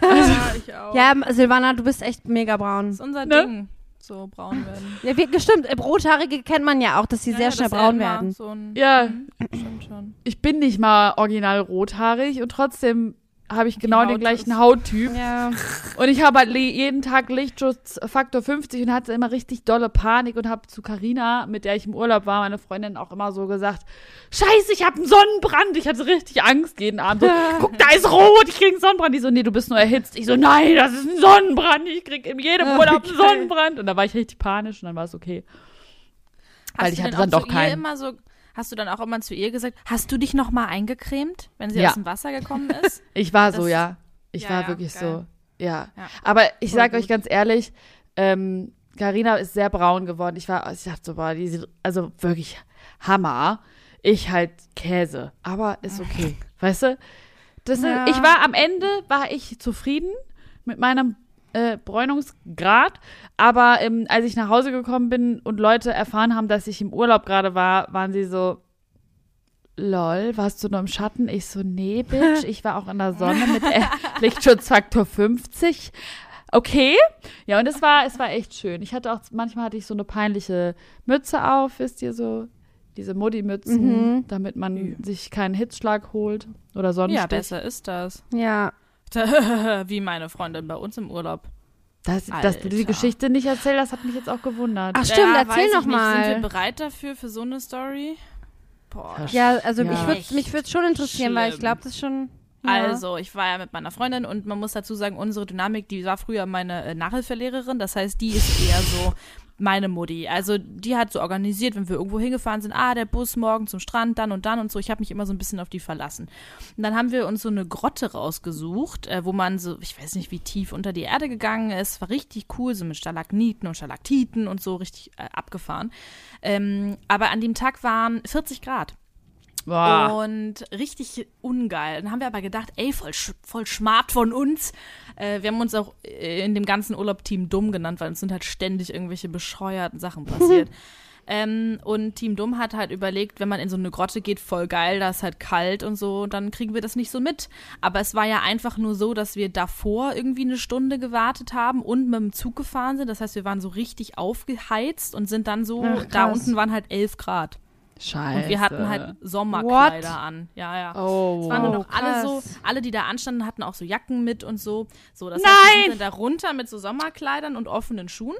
Ja, ich auch. Ja, Silvana, du bist echt mega braun. Das ist unser Ne? Ding. So braun werden. Ja, wir, stimmt. äh, Rothaarige kennt man ja auch, dass sie Ja, sehr ja, schnell braun werden. So ein, Ja, Stimmt schon. ich bin nicht mal original rothaarig und trotzdem habe ich genau den gleichen Hauttyp. Ja. Und ich habe halt jeden Tag Lichtschutz Faktor 50 und hatte immer richtig dolle Panik und habe zu Karina, mit der ich im Urlaub war, meine Freundin auch immer so gesagt, Scheiße, ich habe einen Sonnenbrand. Ich hatte richtig Angst jeden Abend. So, guck, da ist rot, ich krieg einen Sonnenbrand. Die so, nee, du bist nur erhitzt. Ich so, nein, das ist ein Sonnenbrand. Ich krieg in jedem Urlaub einen. Sonnenbrand. Und da war ich richtig panisch und dann war es okay. Weil Hast ich du hatte dann doch ihr keinen. immer so, hast du dann auch immer zu ihr gesagt, hast du dich noch mal eingecremt, wenn sie Ja. aus dem Wasser gekommen ist? Ich war so, Das- ja. Ich Ja, war ja, wirklich geil. so. Ja. Aber ich Voll sag gut. euch ganz ehrlich, ähm, Carina ist sehr braun geworden. Ich war, ich dachte so, boah, die sieht, also wirklich Hammer. Ich halt Käse. Aber ist okay. weißt du? Das ich war am Ende, war ich zufrieden mit meinem äh, Bräunungsgrad. Aber ähm, als ich nach Hause gekommen bin und Leute erfahren haben, dass ich im Urlaub gerade war, waren sie so, lol, warst du nur im Schatten? Ich so, nee, Bitch, ich war auch in der Sonne mit äh, Lichtschutzfaktor 50. Okay. Ja, und es war, es war echt schön. Ich hatte auch, manchmal hatte ich so eine peinliche Mütze auf, wisst ihr so, diese Muddy-Mützen, Mhm. damit man sich keinen Hitzschlag holt oder Sonnenstich. ja, besser ist das. Ja. Wie meine Freundin bei uns im Urlaub. Das, dass du die. Geschichte nicht erzählt hast, hat mich jetzt auch gewundert. Ach stimmt, Ja, erzähl weiß noch ich nicht. Sind wir bereit dafür, für so eine Story? Boah. Ja, also Ja. ich würd, mich würde es schon interessieren, weil ich Schlimm. glaube, das ist schon. Ja. Also, ich war ja mit meiner Freundin und man muss dazu sagen, unsere Dynamik, die war früher meine äh, Nachhilfelehrerin. Das heißt, die ist eher so meine Mutti. Also, die hat so organisiert, wenn wir irgendwo hingefahren sind, ah, der Bus morgen zum Strand, dann und dann und so. Ich habe mich immer so ein bisschen auf die verlassen. Und dann haben wir uns so eine Grotte rausgesucht, äh, wo man so, ich weiß nicht, wie tief unter die Erde gegangen ist. War richtig cool, so mit Stalagniten und Stalaktiten und so richtig äh, abgefahren. Ähm, aber an dem Tag waren 40 Grad. Boah. Und richtig ungeil. Dann haben wir aber gedacht, ey, voll, voll smart von uns. Äh, wir haben uns auch äh, in dem ganzen Urlaub Team Dumm genannt, weil uns sind halt ständig irgendwelche bescheuerten Sachen passiert. ähm, und Team Dumm hat halt überlegt, wenn man in so eine Grotte geht, voll geil, da ist halt kalt und so, dann kriegen wir das nicht so mit. Aber es war ja einfach nur so, dass wir davor irgendwie eine Stunde gewartet haben und mit dem Zug gefahren sind. Das heißt, wir waren so richtig aufgeheizt und sind dann so, Ach, da unten waren halt elf Grad. Scheiße. Und wir hatten halt Sommerkleider What? an. Ja, ja. Oh. Es waren nur Oh, noch alle so, krass. alle, die da anstanden, hatten auch so Jacken mit und so. So, das Nein! heißt, wir sind da runter mit so Sommerkleidern und offenen Schuhen.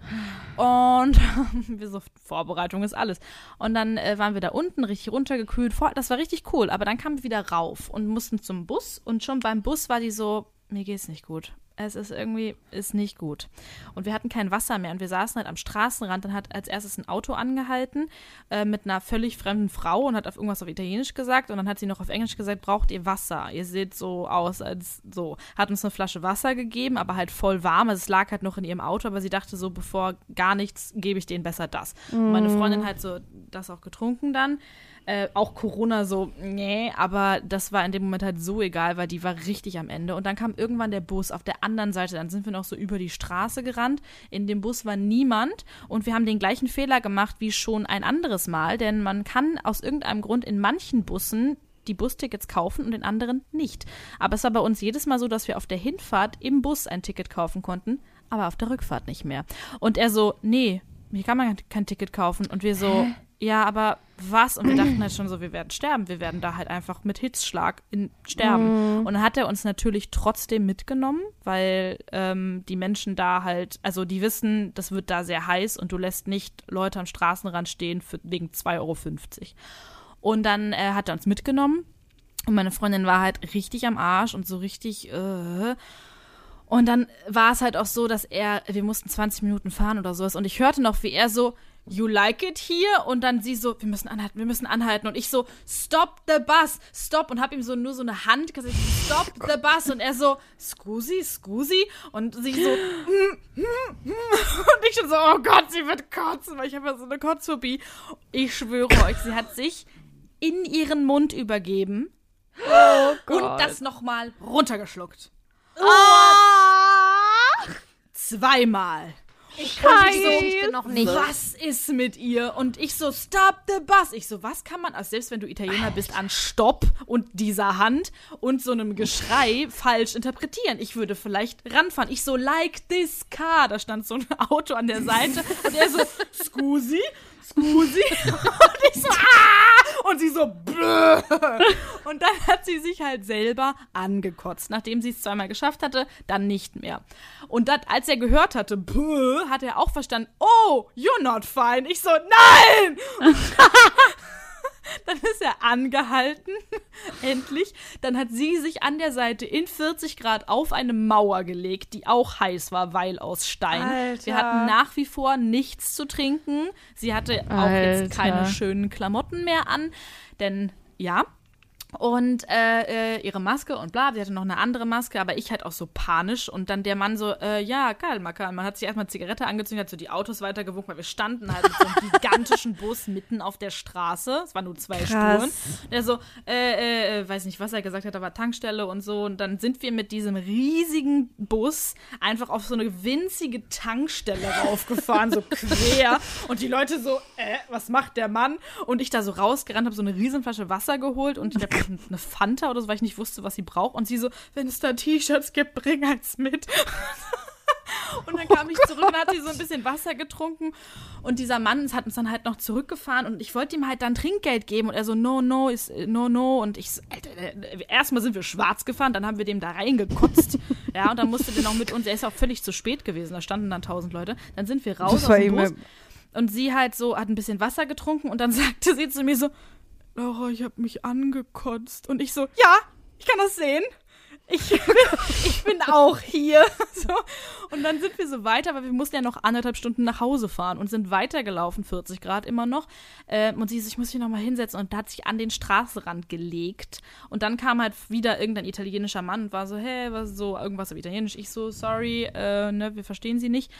Und wir so, Vorbereitung ist alles. Und dann äh, waren wir da unten richtig runtergekühlt. Das war richtig cool. Aber dann kamen wir wieder rauf und mussten zum Bus. Und schon beim Bus war die so, mir geht's nicht gut. Es ist irgendwie, ist nicht gut. Und wir hatten kein Wasser mehr und wir saßen halt am Straßenrand. Dann hat als erstes ein Auto angehalten äh, mit einer völlig fremden Frau und hat auf irgendwas auf Italienisch gesagt und dann hat sie noch auf Englisch gesagt, braucht ihr Wasser? Ihr seht so aus als so. Hat uns eine Flasche Wasser gegeben, aber halt voll warm. Also es lag halt noch in ihrem Auto, aber sie dachte so, bevor gar nichts, gebe ich denen besser das. Und meine Freundin hat so das auch getrunken dann. Äh, auch Corona so, nee, aber das war in dem Moment halt so egal, weil die war richtig am Ende. Und dann kam irgendwann der Bus auf der anderen Seite. Dann sind wir noch so über die Straße gerannt. In dem Bus war niemand und wir haben den gleichen Fehler gemacht wie schon ein anderes Mal, denn man kann aus irgendeinem Grund in manchen Bussen die Bustickets kaufen und in anderen nicht. Aber es war bei uns jedes Mal so, dass wir auf der Hinfahrt im Bus ein Ticket kaufen konnten, aber auf der Rückfahrt nicht mehr. Und er so, nee, hier kann man kein Ticket kaufen. Und wir so, ja, aber was? Und wir dachten halt schon so, wir werden sterben. Wir werden da halt einfach mit Hitzschlag in, sterben. Und dann hat er uns natürlich trotzdem mitgenommen, weil ähm, die Menschen da halt, also die wissen, das wird da sehr heiß und du lässt nicht Leute am Straßenrand stehen für, wegen 2,50 Euro. Und dann äh, hat er uns mitgenommen. Und meine Freundin war halt richtig am Arsch und so richtig, äh, und dann war es halt auch so, dass er, wir mussten 20 Minuten fahren oder sowas. Und ich hörte noch, wie er so, you like it here? Und dann sie so, wir müssen anhalten, wir müssen anhalten. Und ich so, stop the bus, stop. Und hab ihm so nur so eine Hand gesagt, stop the bus. Und er so, scusi, scusi. Und sie so, mm, mm, mm. und ich schon so, oh Gott, sie wird kotzen, weil ich habe ja so eine Kotzphobie. Ich schwöre euch, sie hat sich in ihren Mund übergeben. Oh Und das nochmal runtergeschluckt. Oh. Zweimal. Ich kann Geschichte noch nicht. Was ist mit ihr? Und ich so, stop the bus. Ich so, was kann man, also selbst wenn du Italiener bist, an Stopp und dieser Hand und so einem Geschrei falsch interpretieren? Ich würde vielleicht ranfahren. Ich so, like this car. Da stand so ein Auto an der Seite und er so, scusi, scusi. Und ich so, ah! Und sie so, Bäh. Und dann hat sie sich halt selber angekotzt. Nachdem sie es zweimal geschafft hatte, dann nicht mehr. Und dat, als er gehört hatte, Bäh, hat er auch verstanden, oh, you're not fine. Ich so, nein! Dann ist er angehalten, endlich. Dann hat sie sich an der Seite in 40 Grad auf eine Mauer gelegt, die auch heiß war, weil aus Stein. Alter. Wir hatten nach wie vor nichts zu trinken. Sie hatte auch jetzt Alter. keine schönen Klamotten mehr an, denn ja. Und äh, äh, ihre Maske und bla, sie hatte noch eine andere Maske, aber ich halt auch so panisch. Und dann der Mann so, äh, ja, kalma, kalma. Hat sich erstmal Zigarette angezündet, hat so die Autos weitergewunken, weil wir standen halt mit so einem gigantischen Bus mitten auf der Straße. Es waren nur zwei Krass. Spuren. Der so, äh, äh, weiß nicht, was er gesagt hat, aber Tankstelle und so. Und dann sind wir mit diesem riesigen Bus einfach auf so eine winzige Tankstelle raufgefahren, so quer. Und die Leute so, äh, was macht der Mann? Und ich da so rausgerannt, habe so eine Riesenflasche Wasser geholt und ich habe eine Fanta oder so, weil ich nicht wusste, was sie braucht. Und sie so, wenn es da T-Shirts gibt, bring eins mit. Und dann kam ich zurück und hat sie so ein bisschen Wasser getrunken. Und dieser Mann hat uns dann halt noch zurückgefahren und ich wollte ihm halt dann Trinkgeld geben. Und er so, no, no, ist, no, no. Und ich so, Alter, äh, erstmal sind wir schwarz gefahren, dann haben wir dem da reingekotzt. ja, und dann musste der noch mit uns, er ist auch völlig zu spät gewesen, da standen dann tausend Leute. Dann sind wir raus Das aus dem Bus. Und sie halt so, hat ein bisschen Wasser getrunken und dann sagte sie zu mir so, Laura, ich habe mich angekotzt. Und ich so, ja, ich kann das sehen. Ich bin, ich bin auch hier. So. Und dann sind wir so weiter, weil wir mussten ja noch anderthalb Stunden nach Hause fahren und sind weitergelaufen, 40 Grad immer noch. Ähm, und sie so, ich muss mich noch mal hinsetzen. Und da hat sich an den Straßenrand gelegt. Und dann kam halt wieder irgendein italienischer Mann und war so, hey, was so, irgendwas auf Italienisch. Ich so, sorry, äh, ne, wir verstehen sie nicht.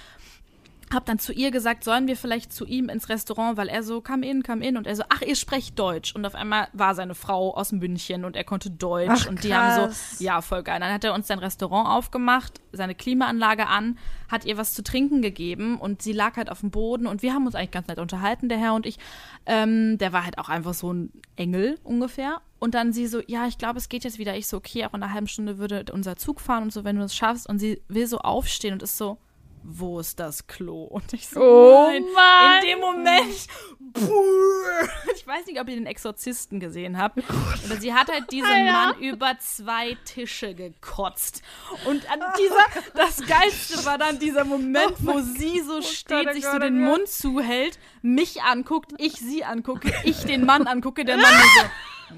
Hab dann zu ihr gesagt, sollen wir vielleicht zu ihm ins Restaurant, weil er so, come in, come in. Und er so, ach, ihr sprecht Deutsch. Und auf einmal war seine Frau aus München und er konnte Deutsch. Ach, und die haben so, ja, voll geil. Dann hat er uns sein Restaurant aufgemacht, seine Klimaanlage an, hat ihr was zu trinken gegeben und sie lag halt auf dem Boden und wir haben uns eigentlich ganz nett unterhalten, der Herr und ich. Ähm, der war halt auch einfach so ein Engel ungefähr. Und dann sie so, ja, ich glaube, es geht jetzt wieder. Ich so, okay, auch in einer halben Stunde würde unser Zug fahren und so, wenn du es schaffst. Und sie will so aufstehen und ist so, wo ist das Klo? Und ich so, Oh nein. Mann. In dem Moment, ich weiß nicht, ob ihr den Exorzisten gesehen habt, aber sie hat halt diesen Ja. Mann über zwei Tische gekotzt. Und an dieser, das Geilste war dann dieser Moment, wo sie so steht, oh sich Gott, so oh den Gott. Mund zuhält, mich anguckt, ich sie angucke, ich den Mann angucke, der Mann so.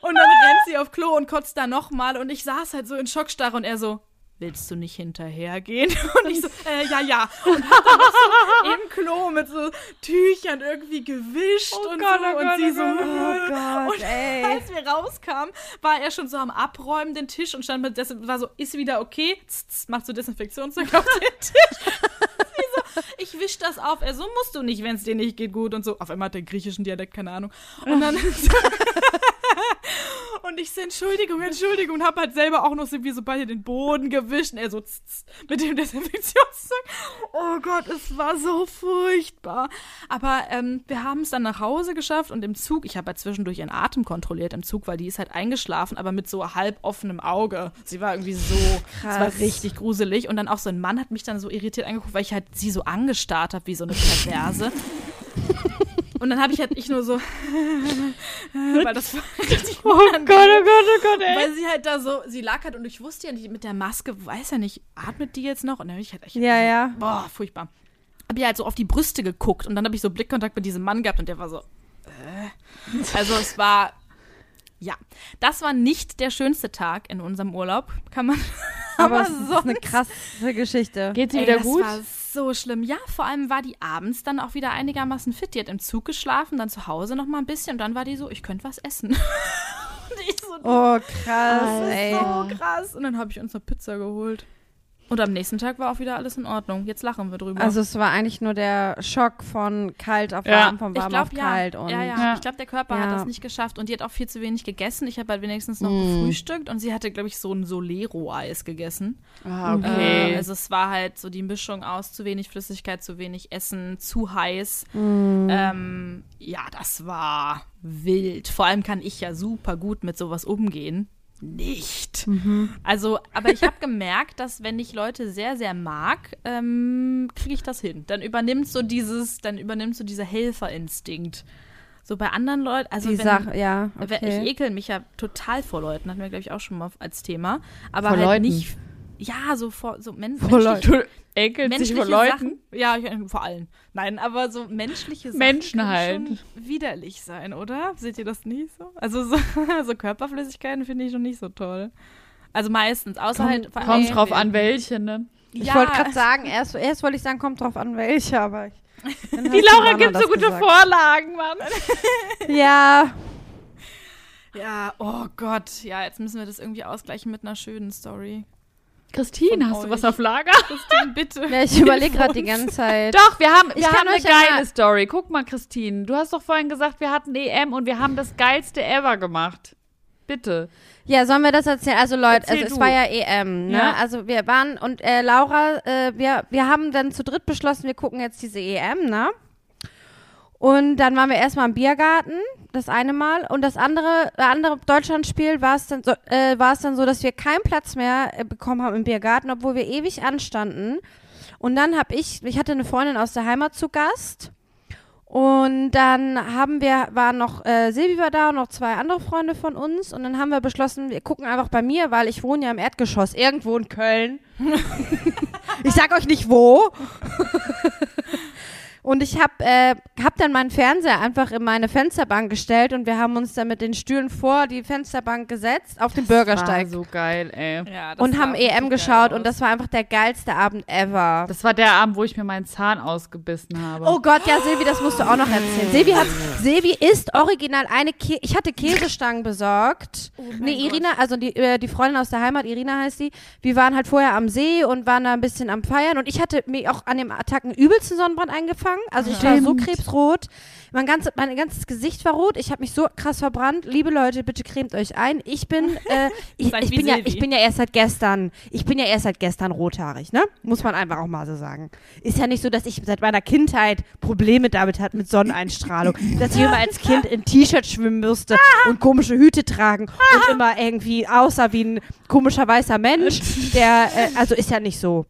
Und dann rennt sie auf Klo und kotzt da nochmal und ich saß halt so in Schockstarre und er so, willst du nicht hinterhergehen? Und ich so, äh, ja, ja. Und hab dann so im Klo mit so Tüchern irgendwie gewischt Oh und Gott, so. oh und Gott, sie oh so, Oh Gott, und ey. als wir rauskamen, war er schon so am Abräumen den Tisch und stand mit, das war so, ist wieder okay? Tz, tz, macht so Desinfektionszeug auf den Tisch. So, ich wisch das auf. Er so, musst du nicht, wenn es dir nicht geht, gut und so. Auf einmal hat der griechischen Dialekt, keine Ahnung. Und dann und ich so, Entschuldigung, Entschuldigung, und hab halt selber auch noch so wie so beide den Boden gewischt. Und er so tz, tz, mit dem Desinfektionszeug. Oh Gott, es war so furchtbar. Aber ähm, wir haben es dann nach Hause geschafft und im Zug, ich habe halt zwischendurch ihren Atem kontrolliert im Zug, weil die ist halt eingeschlafen, aber mit so halb offenem Auge. Sie war irgendwie so, es war Krass. richtig gruselig. Und dann auch so ein Mann hat mich dann so irritiert angeguckt, weil ich halt sie so angestarrt habe wie so eine Perverse. Und dann habe ich halt ich nur so, weil das war richtig Oh Gott, oh Gott, oh Gott, ey. weil sie halt da so, sie lag halt und ich wusste ja nicht, mit der Maske, weiß ja nicht, atmet die jetzt noch? Und dann hab ich halt, ich Ja, so, ja. Boah, furchtbar. Hab ich halt so auf die Brüste geguckt und dann habe ich so Blickkontakt mit diesem Mann gehabt und der war so, äh. Also es war, ja, das war nicht der schönste Tag in unserem Urlaub, kann man. Aber es ist sonst- eine krasse Geschichte. Geht sie Ey, wieder das gut? So schlimm. Ja, vor allem war die abends dann auch wieder einigermaßen fit. Die hat im Zug geschlafen, dann zu Hause noch mal ein bisschen und dann war die so, ich könnte was essen. und ich so, Oh, krass, ey. so krass. Und dann habe ich uns eine Pizza geholt. Und am nächsten Tag war auch wieder alles in Ordnung. Jetzt lachen wir drüber. Also es war eigentlich nur der Schock von kalt auf Ja. warm, von ich warm glaube auf ja. kalt. Und ja, ja. Ja. Ich glaube, der Körper hat das nicht geschafft und die hat auch viel zu wenig gegessen. Ich habe halt wenigstens noch Mm. gefrühstückt und sie hatte, glaube ich, so ein Solero-Eis gegessen. Ah, Äh, okay. also es war halt so die Mischung aus zu wenig Flüssigkeit, zu wenig Essen, zu heiß. Mm. Ähm, ja, das war wild. Vor allem kann ich ja super gut mit sowas umgehen. Nicht. Mhm. Also, aber ich habe gemerkt, dass wenn ich Leute sehr, sehr mag, ähm, kriege ich das hin. Dann übernimmt so dieses, dann übernimmt so dieser Helferinstinkt. So bei anderen Leuten, also die wenn, Sache, ja, okay. Ich ekel mich ja total vor Leuten, hatten wir, glaube ich, auch schon mal als Thema. Aber Vor halt Leuten? nicht. Ja, so vor so men Vor menschliche, dich menschliche vor Leuten? Sachen. Ja, ich, vor allen. Nein, aber so menschliche Sachen Menschen halt. schon widerlich sein, oder? Seht ihr das nicht so? Also so, so Körperflüssigkeiten finde ich schon nicht so toll. Also meistens, außer halt vor allem Kommt drauf an, welche, ne? Ich Ja, wollte gerade sagen, erst, erst wollte ich sagen, kommt drauf an, welche, aber ich, Die Laura gibt so gute gesagt. Vorlagen, Mann. Ja, Ja, oh Gott. Ja, jetzt müssen wir das irgendwie ausgleichen mit einer schönen Story. Christine, hast du was auf Lager? Christine, bitte. ja ich überlege gerade die ganze Zeit. Doch, wir haben, wir kann haben eine geile mal- Story. Guck mal, Christine. Du hast doch vorhin gesagt, wir hatten EM und wir haben das geilste ever gemacht. Bitte. Ja, sollen wir das erzählen? Also Leute, Erzähl also es war ja EM, ne? Ja. Also wir waren und äh, Laura, äh, wir, wir haben dann zu dritt beschlossen, wir gucken jetzt diese EM, ne? Und dann waren wir erstmal im Biergarten, das eine Mal. Und das andere, andere Deutschlandspiel war es dann so, äh, war es dann so, dass wir keinen Platz mehr äh, bekommen haben im Biergarten, obwohl wir ewig anstanden. Und dann habe ich, ich hatte eine Freundin aus der Heimat zu Gast. Und dann haben wir, waren noch, äh, Silvi war da und noch zwei andere Freunde von uns. Und dann haben wir beschlossen, wir gucken einfach bei mir, weil ich wohne ja im Erdgeschoss, irgendwo in Köln. ich sag euch nicht wo. Und ich habe äh, hab dann meinen Fernseher einfach in meine Fensterbank gestellt und wir haben uns dann mit den Stühlen vor die Fensterbank gesetzt auf den Bürgersteig War so geil, ey. Ja, das und haben EM geschaut und das war einfach der geilste Abend ever. Das war der Abend, wo ich mir meinen Zahn ausgebissen habe. Oh Gott, ja, Silvi, das musst du auch noch erzählen. Silvi hat, Silvi ist original eine Kä ich hatte Käsestangen besorgt. nee, Irina, also die, äh, die Freundin aus der Heimat, Irina heißt die. Wir waren halt vorher am See und waren da ein bisschen am Feiern und ich hatte mir auch an dem Attacken übelsten Sonnenbrand eingefangen. Also ich war so krebsrot. Mein, ganze, mein ganzes Gesicht war rot. Ich habe mich so krass verbrannt. Liebe Leute, bitte cremt euch ein. Ich bin, äh, ich, ich, bin ja, ich bin ja erst seit gestern, ich bin ja erst seit gestern rothaarig, ne? Muss man einfach auch mal so sagen. Ist ja nicht so, dass ich seit meiner Kindheit Probleme damit hatte mit Sonneneinstrahlung. dass ich immer als Kind in T-Shirt schwimmen musste und komische Hüte tragen und immer irgendwie aussah wie ein komischer weißer Mensch. Der, äh, also ist ja nicht so.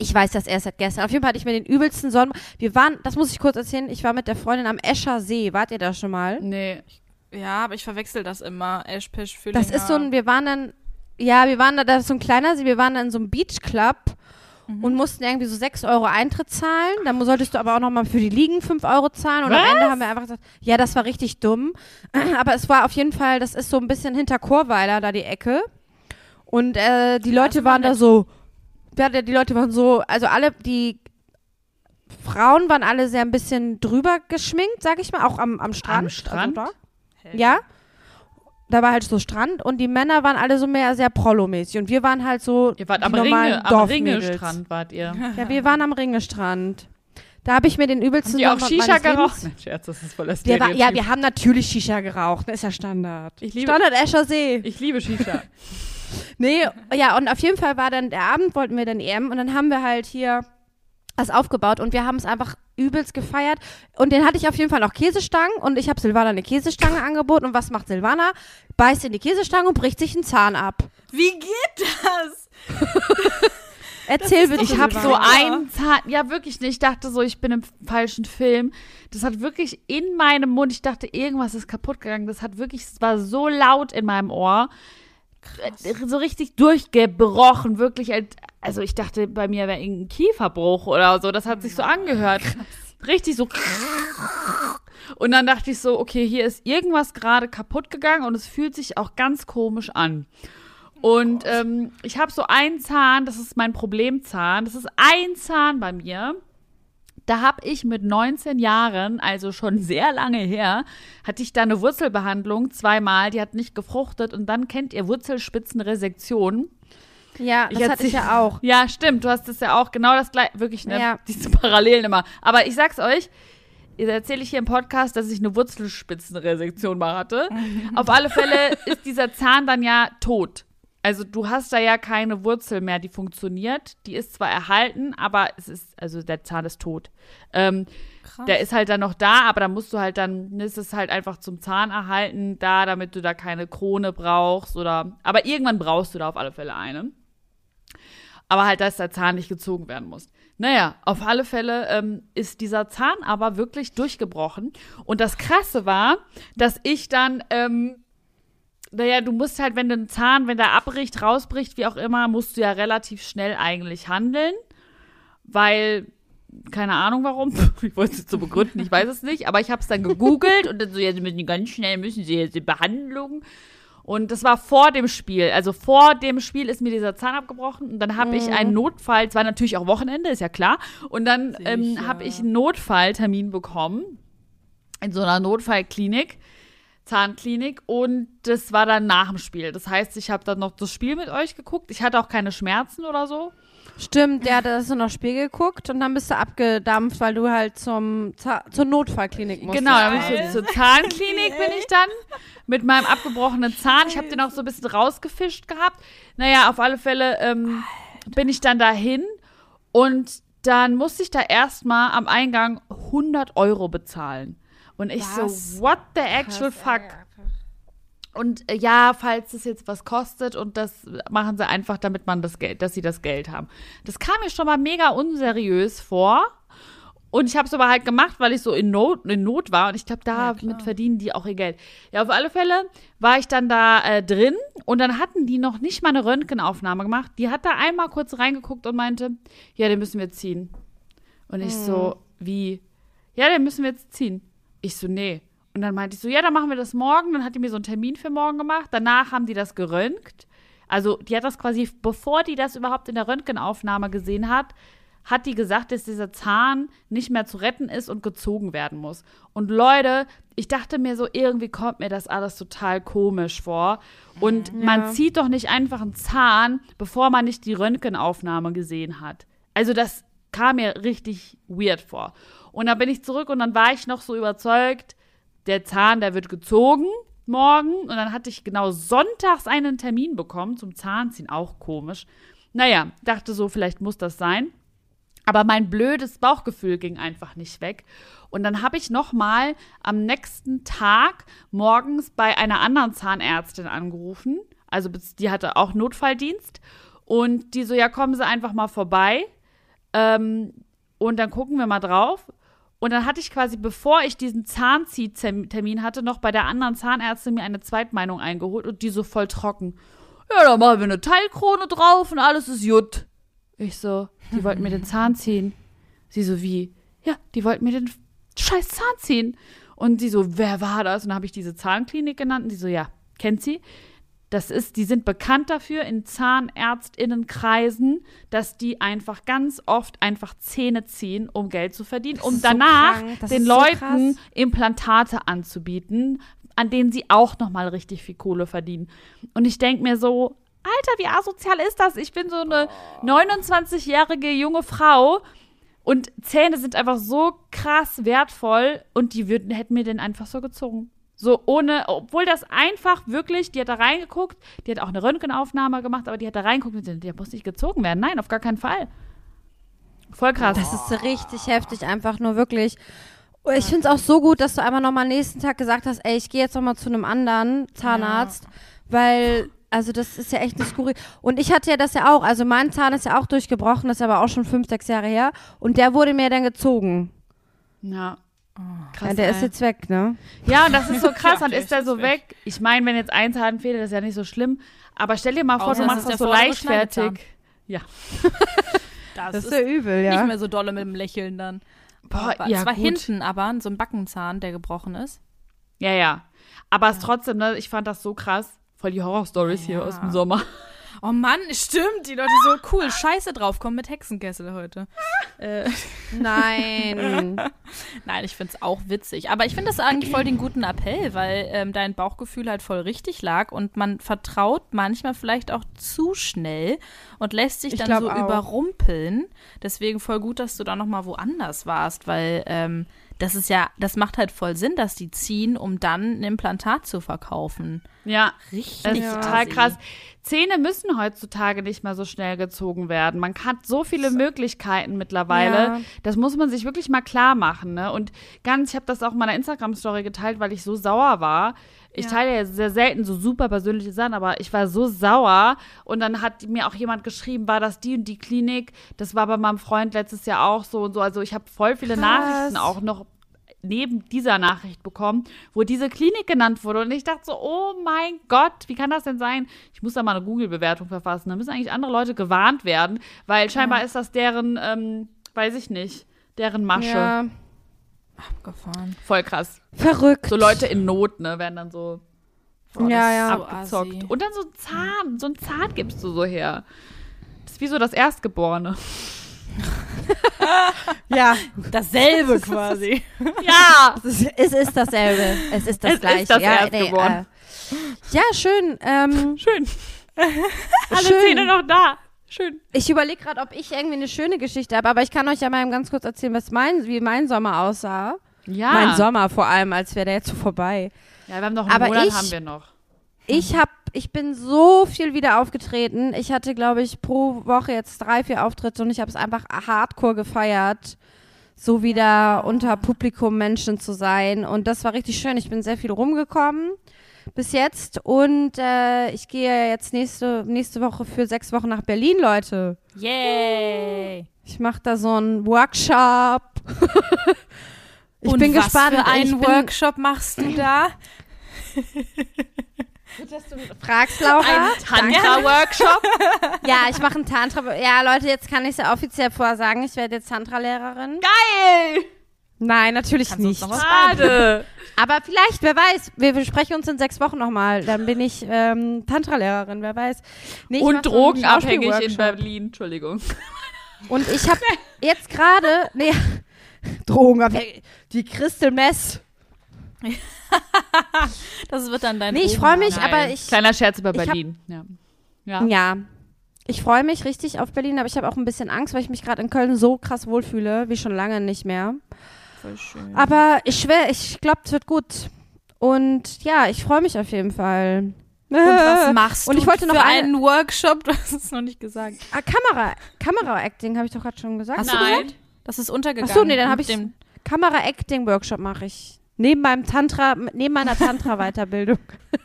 Ich weiß das erst seit gestern. Auf jeden Fall hatte ich mir den übelsten Sonnen. Wir waren, das muss ich kurz erzählen, ich war mit der Freundin am Escher See. Wart ihr da schon mal? Nee. Ja, aber ich verwechsel das immer. Eschpesch, Füllinger. Das ist so ein, wir waren dann, ja, wir waren da, das ist so ein kleiner See, wir waren dann in so einem Beachclub und mussten irgendwie so 6 Euro Eintritt zahlen. Dann solltest du aber auch nochmal für die Liegen 5 Euro zahlen. Und am Was? Ende haben wir einfach gesagt, ja, das war richtig dumm. Aber es war auf jeden Fall, das ist so ein bisschen hinter Chorweiler, da die Ecke. Und äh, die Leute waren da so, ja, die die Leute waren so, also alle, die Frauen waren alle sehr ein bisschen drüber geschminkt, sag ich mal, auch am, am Strand. Strand? Also da. Ja. Da war halt so Strand und die Männer waren alle so mehr sehr Prollo-mäßig und wir waren halt so Ihr wart die am normalen Ringe, am. Ringestrand wart ihr. Ja, wir waren am Ringestrand. Da habe ich mir den übelsten Habt ihr auch Sommer Shisha geraucht? Nein, Scherz, das ist voll das war, ja, wir haben natürlich Shisha geraucht. Das ist ja Standard. Ich liebe- Standard Escher See. Ich liebe Shisha. Nee, ja, und auf jeden Fall war dann der Abend, wollten wir dann EM und dann haben wir halt hier das aufgebaut und wir haben es einfach übelst gefeiert. Und den hatte ich auf jeden Fall noch Käsestangen und ich habe Silvana eine Käsestange angeboten. Und was macht Silvana? Beißt in die Käsestange und bricht sich einen Zahn ab. Wie geht das? Erzähl bitte. Ich habe so einen Zahn, ja wirklich nicht. Ich dachte so, ich bin im falschen Film. Das hat wirklich in meinem Mund, ich dachte, irgendwas ist kaputt gegangen. Das hat wirklich, es war so laut in meinem Ohr. So richtig durchgebrochen, wirklich. als- Also ich dachte, bei mir wäre irgendein Kieferbruch oder so. Das hat sich so angehört. Richtig so. Und dann dachte ich so, okay, hier ist irgendwas gerade kaputt gegangen und es fühlt sich auch ganz komisch an. Und ähm, ich habe so einen Zahn, das ist mein Problemzahn. Das ist ein Zahn bei mir. Da habe ich mit 19 Jahren, also schon sehr lange her, hatte ich da eine Wurzelbehandlung zweimal, die hat nicht gefruchtet und dann kennt ihr Wurzelspitzenresektion. Ja, das hatte ich ja auch. Ja, stimmt, du hast es ja auch genau das gleiche, wirklich, ne? Ja. Diese Parallelen immer. Aber ich sag's euch, jetzt erzähle ich hier im Podcast, dass ich eine Wurzelspitzenresektion mal hatte. Auf alle Fälle ist dieser Zahn dann ja tot. Also du hast da ja keine Wurzel mehr, die funktioniert. Die ist zwar erhalten, aber es ist, also der Zahn ist tot. Ähm, Krass. der ist halt dann noch da, aber da musst du halt dann, ne, ist es halt einfach zum Zahn erhalten da, damit du da keine Krone brauchst oder, aber irgendwann brauchst du da auf alle Fälle eine. Aber halt, dass der Zahn nicht gezogen werden muss. Naja, auf alle Fälle ähm, ist dieser Zahn aber wirklich durchgebrochen. Und das Krasse war, dass ich dann, ähm, naja, du musst halt, wenn du einen Zahn, wenn der abbricht, rausbricht, wie auch immer, musst du ja relativ schnell eigentlich handeln. Weil, keine Ahnung warum, ich wollte es jetzt so begründen, ich weiß es nicht, aber ich habe es dann gegoogelt und dann so, ja, sie müssen ganz schnell, müssen sie jetzt die Behandlung. Und das war vor dem Spiel. Also vor dem Spiel ist mir dieser Zahn abgebrochen und dann habe ich einen Notfall, es war natürlich auch Wochenende, ist ja klar. Und dann ähm, habe ich einen Notfalltermin bekommen in so einer Notfallklinik. Zahnklinik und das war dann nach dem Spiel. Das heißt, ich habe dann noch das Spiel mit euch geguckt. Ich hatte auch keine Schmerzen oder so. Stimmt, der hat das so noch Spiel geguckt und dann bist du abgedampft, weil du halt zum Za zur Notfallklinik musst. Genau, dann bin ich so, zur Zahnklinik bin ich dann mit meinem abgebrochenen Zahn. Ich habe den auch so ein bisschen rausgefischt gehabt. Naja, auf alle Fälle ähm, bin ich dann dahin und dann musste ich da erstmal am Eingang 100 Euro bezahlen. Und ich Was? so, what the actual fuck? Und äh, ja, falls es jetzt was kostet und das machen sie einfach, damit man das Geld, dass sie das Geld haben. Das kam mir schon mal mega unseriös vor. Und ich habe es aber halt gemacht, weil ich so in Not, in Not war. Und ich glaube, damit verdienen die auch ihr Geld. Ja, auf alle Fälle war ich dann da äh, drin und dann hatten die noch nicht mal eine Röntgenaufnahme gemacht. Die hat da einmal kurz reingeguckt und meinte, ja, den müssen wir ziehen. Und ich so, wie? Ja, den müssen wir jetzt ziehen. Ich so, nee. Und dann meinte ich so, ja, dann machen wir das morgen. Dann hat die mir so einen Termin für morgen gemacht. Danach haben die das geröntgt. Also, die hat das quasi, bevor die das überhaupt in der Röntgenaufnahme gesehen hat, hat die gesagt, dass dieser Zahn nicht mehr zu retten ist und gezogen werden muss. Und Leute, ich dachte mir so, irgendwie kommt mir das alles total komisch vor. Und man zieht doch nicht einfach einen Zahn, bevor man nicht die Röntgenaufnahme gesehen hat. Also das kam mir richtig weird vor. Und dann bin ich zurück und dann war ich noch so überzeugt, der Zahn, der wird gezogen morgen. Und dann hatte ich genau sonntags einen Termin bekommen zum Zahnziehen. Auch komisch. Naja, dachte so, vielleicht muss das sein. Aber mein blödes Bauchgefühl ging einfach nicht weg. Und dann habe ich noch mal am nächsten Tag morgens bei einer anderen Zahnärztin angerufen. Also die hatte auch Notfalldienst. Und die so, ja, kommen Sie einfach mal vorbei. Ähm, und dann gucken wir mal drauf. Und dann hatte ich quasi, bevor ich diesen Zahnziehtermin hatte, noch bei der anderen Zahnärztin mir eine Zweitmeinung eingeholt und die so voll trocken. Ja, da machen wir eine Teilkrone drauf und alles ist gut. Ich so, die wollten mir den Zahn ziehen. Sie so, wie? Ja, die wollten mir den scheiß Zahn ziehen. Und sie so, wer war das? Und dann habe ich diese Zahnklinik genannt und die so, ja, kennt sie? Das ist, die sind bekannt dafür in Zahnärztinnenkreisen, dass die einfach ganz oft einfach Zähne ziehen, um Geld zu verdienen, um so danach. Das den so Leuten krass. Implantate anzubieten, an denen sie auch nochmal richtig viel Kohle verdienen. Und ich denke mir so, Alter, wie asozial ist das? Ich bin so eine 29-jährige junge Frau und Zähne sind einfach so krass wertvoll und die würden, hätten mir den einfach so gezogen. So ohne, obwohl das einfach wirklich, die hat da reingeguckt, die hat auch eine Röntgenaufnahme gemacht, aber die hat da reingeguckt und gesagt, der muss nicht gezogen werden. Nein, auf gar keinen Fall. Voll krass. Das ist richtig heftig, einfach nur wirklich. Ich finde es auch so gut, dass du einmal nochmal nächsten Tag gesagt hast, ey, ich gehe jetzt nochmal zu einem anderen Zahnarzt, weil, also das ist ja echt eine Skurril. Und ich hatte ja das ja auch, also mein Zahn ist ja auch durchgebrochen, das ist aber auch schon fünf, sechs Jahre her. Und der wurde mir dann gezogen. ja. Ja, der ist ey. jetzt weg, ne? Ja, und das ist so krass, dann ist der ist so weg. weg. Ich meine, wenn jetzt ein Zahn fehlt, das ist ja nicht so schlimm. Aber stell dir mal vor, Außer du es machst ist das so leichtfertig. Ja. Das, Das ist ist ja übel, nicht ja. mehr so dolle mit dem Lächeln dann. Boah, Aber ja, es war gut. hinten aber so ein Backenzahn, der gebrochen ist. Ja, ja. Aber es trotzdem, ne, ich fand das so krass. Voll die Horror-Stories hier Ja. aus dem Sommer. Oh Mann, stimmt, die Leute so cool, scheiße draufkommen mit Hexenkessel heute. Äh, Nein. nein, ich find's auch witzig. Aber ich finde das eigentlich voll den guten Appell, weil ähm, dein Bauchgefühl halt voll richtig lag und man vertraut manchmal vielleicht auch zu schnell und lässt sich Ich dann so auch. überrumpeln. Deswegen voll gut, dass du da nochmal woanders warst, weil ähm, das ist ja, das macht halt voll Sinn, dass die ziehen, um dann ein Implantat zu verkaufen. Ja, Richtig das ist total krass. Zähne müssen heutzutage nicht mehr so schnell gezogen werden. Man hat so viele Möglichkeiten mittlerweile. Ja. Das muss man sich wirklich mal klar machen. Ne? Und ganz, ich habe das auch in meiner Instagram-Story geteilt, weil ich so sauer war. Ich Ja. teile ja sehr selten so super persönliche Sachen, aber ich war so sauer. Und dann hat mir auch jemand geschrieben, war das die und die Klinik. Das war bei meinem Freund letztes Jahr auch so und so. Also ich habe voll viele Krass. Nachrichten auch noch neben dieser Nachricht bekommen, wo diese Klinik genannt wurde. Und ich dachte so, oh mein Gott, wie kann das denn sein? Ich muss da mal eine Google-Bewertung verfassen. Da müssen eigentlich andere Leute gewarnt werden, weil scheinbar ist das deren, ähm, weiß ich nicht, deren Masche. Ja. Abgefahren. Voll krass. Verrückt. So Leute in Not, ne, werden dann so Boah, Ja, ja. So abgezockt. assi. Und dann so ein Zahn, so ein Zahn gibst du so her. Das ist wie so das Erstgeborene. Ja. Dasselbe quasi. Ja! Es ist, ist dasselbe. Es ist das Es ist gleiche. das ja, Erstgeborene. äh, ja, schön. Ähm, Schön. Alle Schön. Zähne noch da. Schön. ich überlege gerade, ob ich irgendwie eine schöne Geschichte habe, aber ich kann euch ja mal ganz kurz erzählen, was mein, wie mein Sommer aussah. Ja. Mein Sommer vor allem, als wäre der jetzt so vorbei. Ja, wir haben noch einen Aber Monat ich- haben wir noch. Ich hab, ich bin so viel wieder aufgetreten. Ich hatte, glaube ich, pro Woche jetzt drei, vier Auftritte und ich habe es einfach hardcore gefeiert, so wieder unter Publikum Menschen zu sein. Und das war richtig schön. Ich bin sehr viel rumgekommen bis jetzt und äh, ich gehe jetzt nächste, nächste Woche für sechs Wochen nach Berlin, Leute. Yay! Ich mache da so einen Workshop. ich Und bin was gespannt. für einen ich bin, Workshop machst du da? fragst Laura? Ein Tantra-Workshop. Ja, ich mache einen Tantra. Ja, Leute, jetzt kann ich es ja offiziell vorsagen. Ich werde jetzt Tantra-Lehrerin. Geil! Nein, natürlich Kannst du nicht. Schade. Aber vielleicht, wer weiß. Wir besprechen uns in sechs Wochen nochmal. Dann bin ich ähm, Tantra-Lehrerin, wer weiß. Nee, Und drogenabhängig in. Berlin. Entschuldigung. Und ich habe jetzt gerade, nee, Drogenabhängig, die Crystal Mess. Das wird dann dein Nee, ich freue mich, Nein. aber ich, Kleiner Scherz über ich hab- Berlin. ja. Ja. ja, ich freue mich richtig auf Berlin, aber ich habe auch ein bisschen Angst, weil ich mich gerade in Köln so krass wohlfühle, wie schon lange nicht mehr. Voll schön. Aber ich schwör, ich glaube, es wird gut. Und ja, ich freue mich auf jeden Fall. Und was machst Und du ich wollte noch einen Workshop? Du hast es noch nicht gesagt. Ah, Kamera, Kamera-Acting habe ich doch gerade schon gesagt. Hast du Nein. gesagt? Das ist untergegangen. Ach so, nee, dann habe ich Kamera-Acting-Workshop mache ich. Neben meinem Tantra, neben meiner Tantra-Weiterbildung.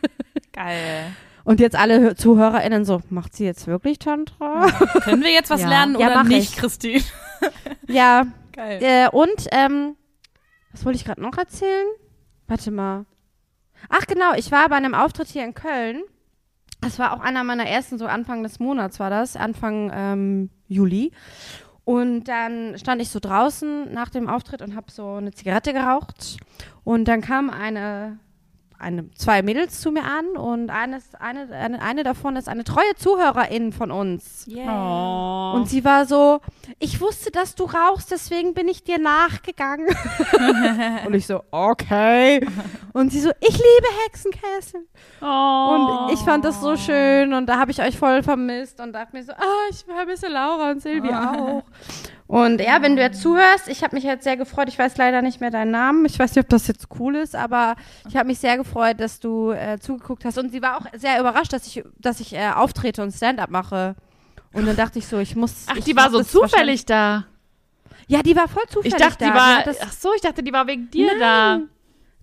Geil. Und jetzt alle Hö- ZuhörerInnen so, macht sie jetzt wirklich Tantra? Können wir jetzt was Ja. lernen Ja, oder mach nicht, ich. Christine? Ja, Geil. äh, und, ähm, was wollte ich gerade noch erzählen? Warte mal. Ach genau, ich war bei einem Auftritt hier in Köln. Das war auch einer meiner ersten, so Anfang des Monats war das, Anfang ähm, Juli. Und dann stand ich so draußen nach dem Auftritt und habe so eine Zigarette geraucht. Und dann kam eine eine, zwei Mädels zu mir an und eines, eine, eine, eine davon ist eine treue Zuhörerin von uns. Oh. Und sie war so, ich wusste, dass du rauchst, deswegen bin ich dir nachgegangen. und ich so, okay. Und sie so, ich liebe Hexenkessel. oh. Und ich fand das so schön und da habe ich euch voll vermisst und dachte mir so, ah, ich vermisse Laura und Silvi auch. Und ja, wenn du jetzt zuhörst, ich habe mich jetzt sehr gefreut. Ich weiß leider nicht mehr deinen Namen. Ich weiß nicht, ob das jetzt cool ist, aber ich habe mich sehr gefreut, dass du äh, zugeguckt hast. Und sie war auch sehr überrascht, dass ich, dass ich äh, auftrete und Stand-up mache. Und dann dachte ich so, ich muss. Ach, ich die war so zufällig da. Ja, die war voll zufällig Ich dachte, da. die war. das, ach so, ich dachte, die war wegen dir da.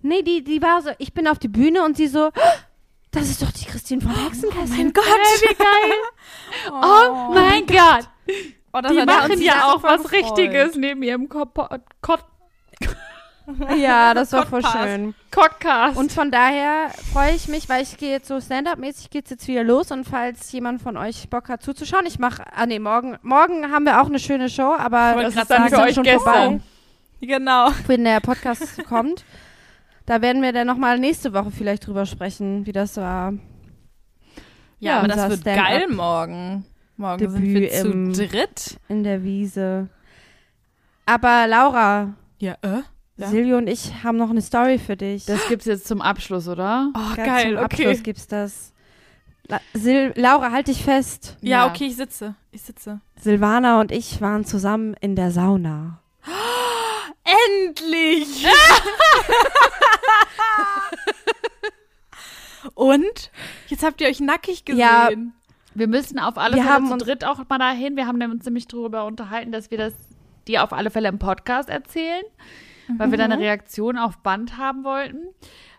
Nee, die, die war so, ich bin auf die Bühne und sie so, das ist doch die Christine von Hexenkessel. Mein Gott. Hey, wie geil. Oh, mein Gott. Oh, das Die hat- da hat machen ja auch was gefreut. Richtiges neben ihrem Kot Ja, das war voll Podcast. schön. Podcast. Und von daher freue ich mich, weil ich gehe jetzt so Stand-up-mäßig geht's jetzt wieder los und falls jemand von euch Bock hat zuzuschauen, ich mache, ah nee, morgen, morgen haben wir auch eine schöne Show, aber das ist dann für euch schon gestern. Genau. wenn der Podcast kommt, da werden wir dann nochmal nächste Woche vielleicht drüber sprechen, wie das war. Ja, Ja, aber das wird geil morgen. Morgen Debüt sind wir zu im- dritt. in der Wiese. Aber Laura, Ja, äh? Ja. Silvio und ich haben noch eine Story für dich. Das gibt's jetzt zum Abschluss, oder? Oh, Ganz geil, zum okay. Abschluss gibt's das. La Sil Laura, halt dich fest. Ja, Ja. okay, ich sitze. Ich sitze. Silvana und ich waren zusammen in der Sauna. Endlich! Und? Jetzt habt ihr euch nackig gesehen. Ja. Wir müssen auf alle Wir Fälle haben zu dritt auch mal dahin. Wir haben uns nämlich darüber unterhalten, dass wir das dir auf alle Fälle im Podcast erzählen, weil wir Mhm. deine Reaktion auf Band haben wollten.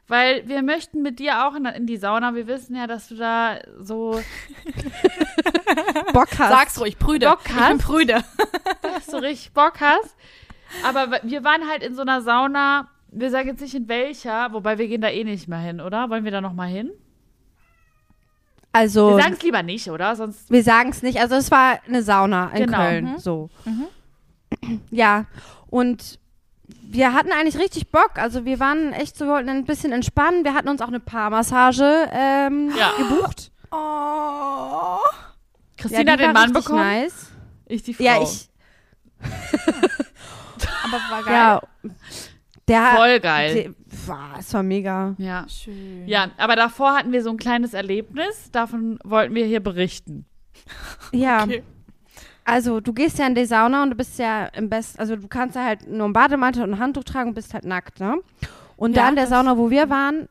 Weil wir möchten mit dir auch in, in die Sauna. Wir wissen ja, dass du da so, Bock hast. Sag's ruhig, Brüder. Bock Ich bin hast? Brüder. dass du richtig Bock hast. Aber wir waren halt in so einer Sauna. Wir sagen jetzt nicht in welcher, wobei wir gehen da eh nicht mehr hin, oder? Wollen wir da noch mal hin? Also, Wir sagen es lieber nicht, oder? Sonst wir sagen es nicht. Also, es war eine Sauna in Genau. Köln. Mhm. So. Ja, und wir hatten eigentlich richtig Bock. Also, wir waren echt so, wollten ein bisschen entspannen. Wir hatten uns auch eine Paarmassage ähm, Ja. gebucht. Oh. Christina ja, die den Mann bekommen. Nice. Ich die Frau. Ja, ich. Aber war geil. Ja. Der, Voll geil. War, es war mega. Ja. Schön. Ja, aber davor hatten wir so ein kleines Erlebnis. Davon wollten wir hier berichten. Ja. Okay. Also, du gehst ja in die Sauna und du bist ja im besten, also du kannst ja halt nur einen Bademantel und ein Handtuch tragen und bist halt nackt, ne? Und Ja, da in der Sauna, wo wir waren,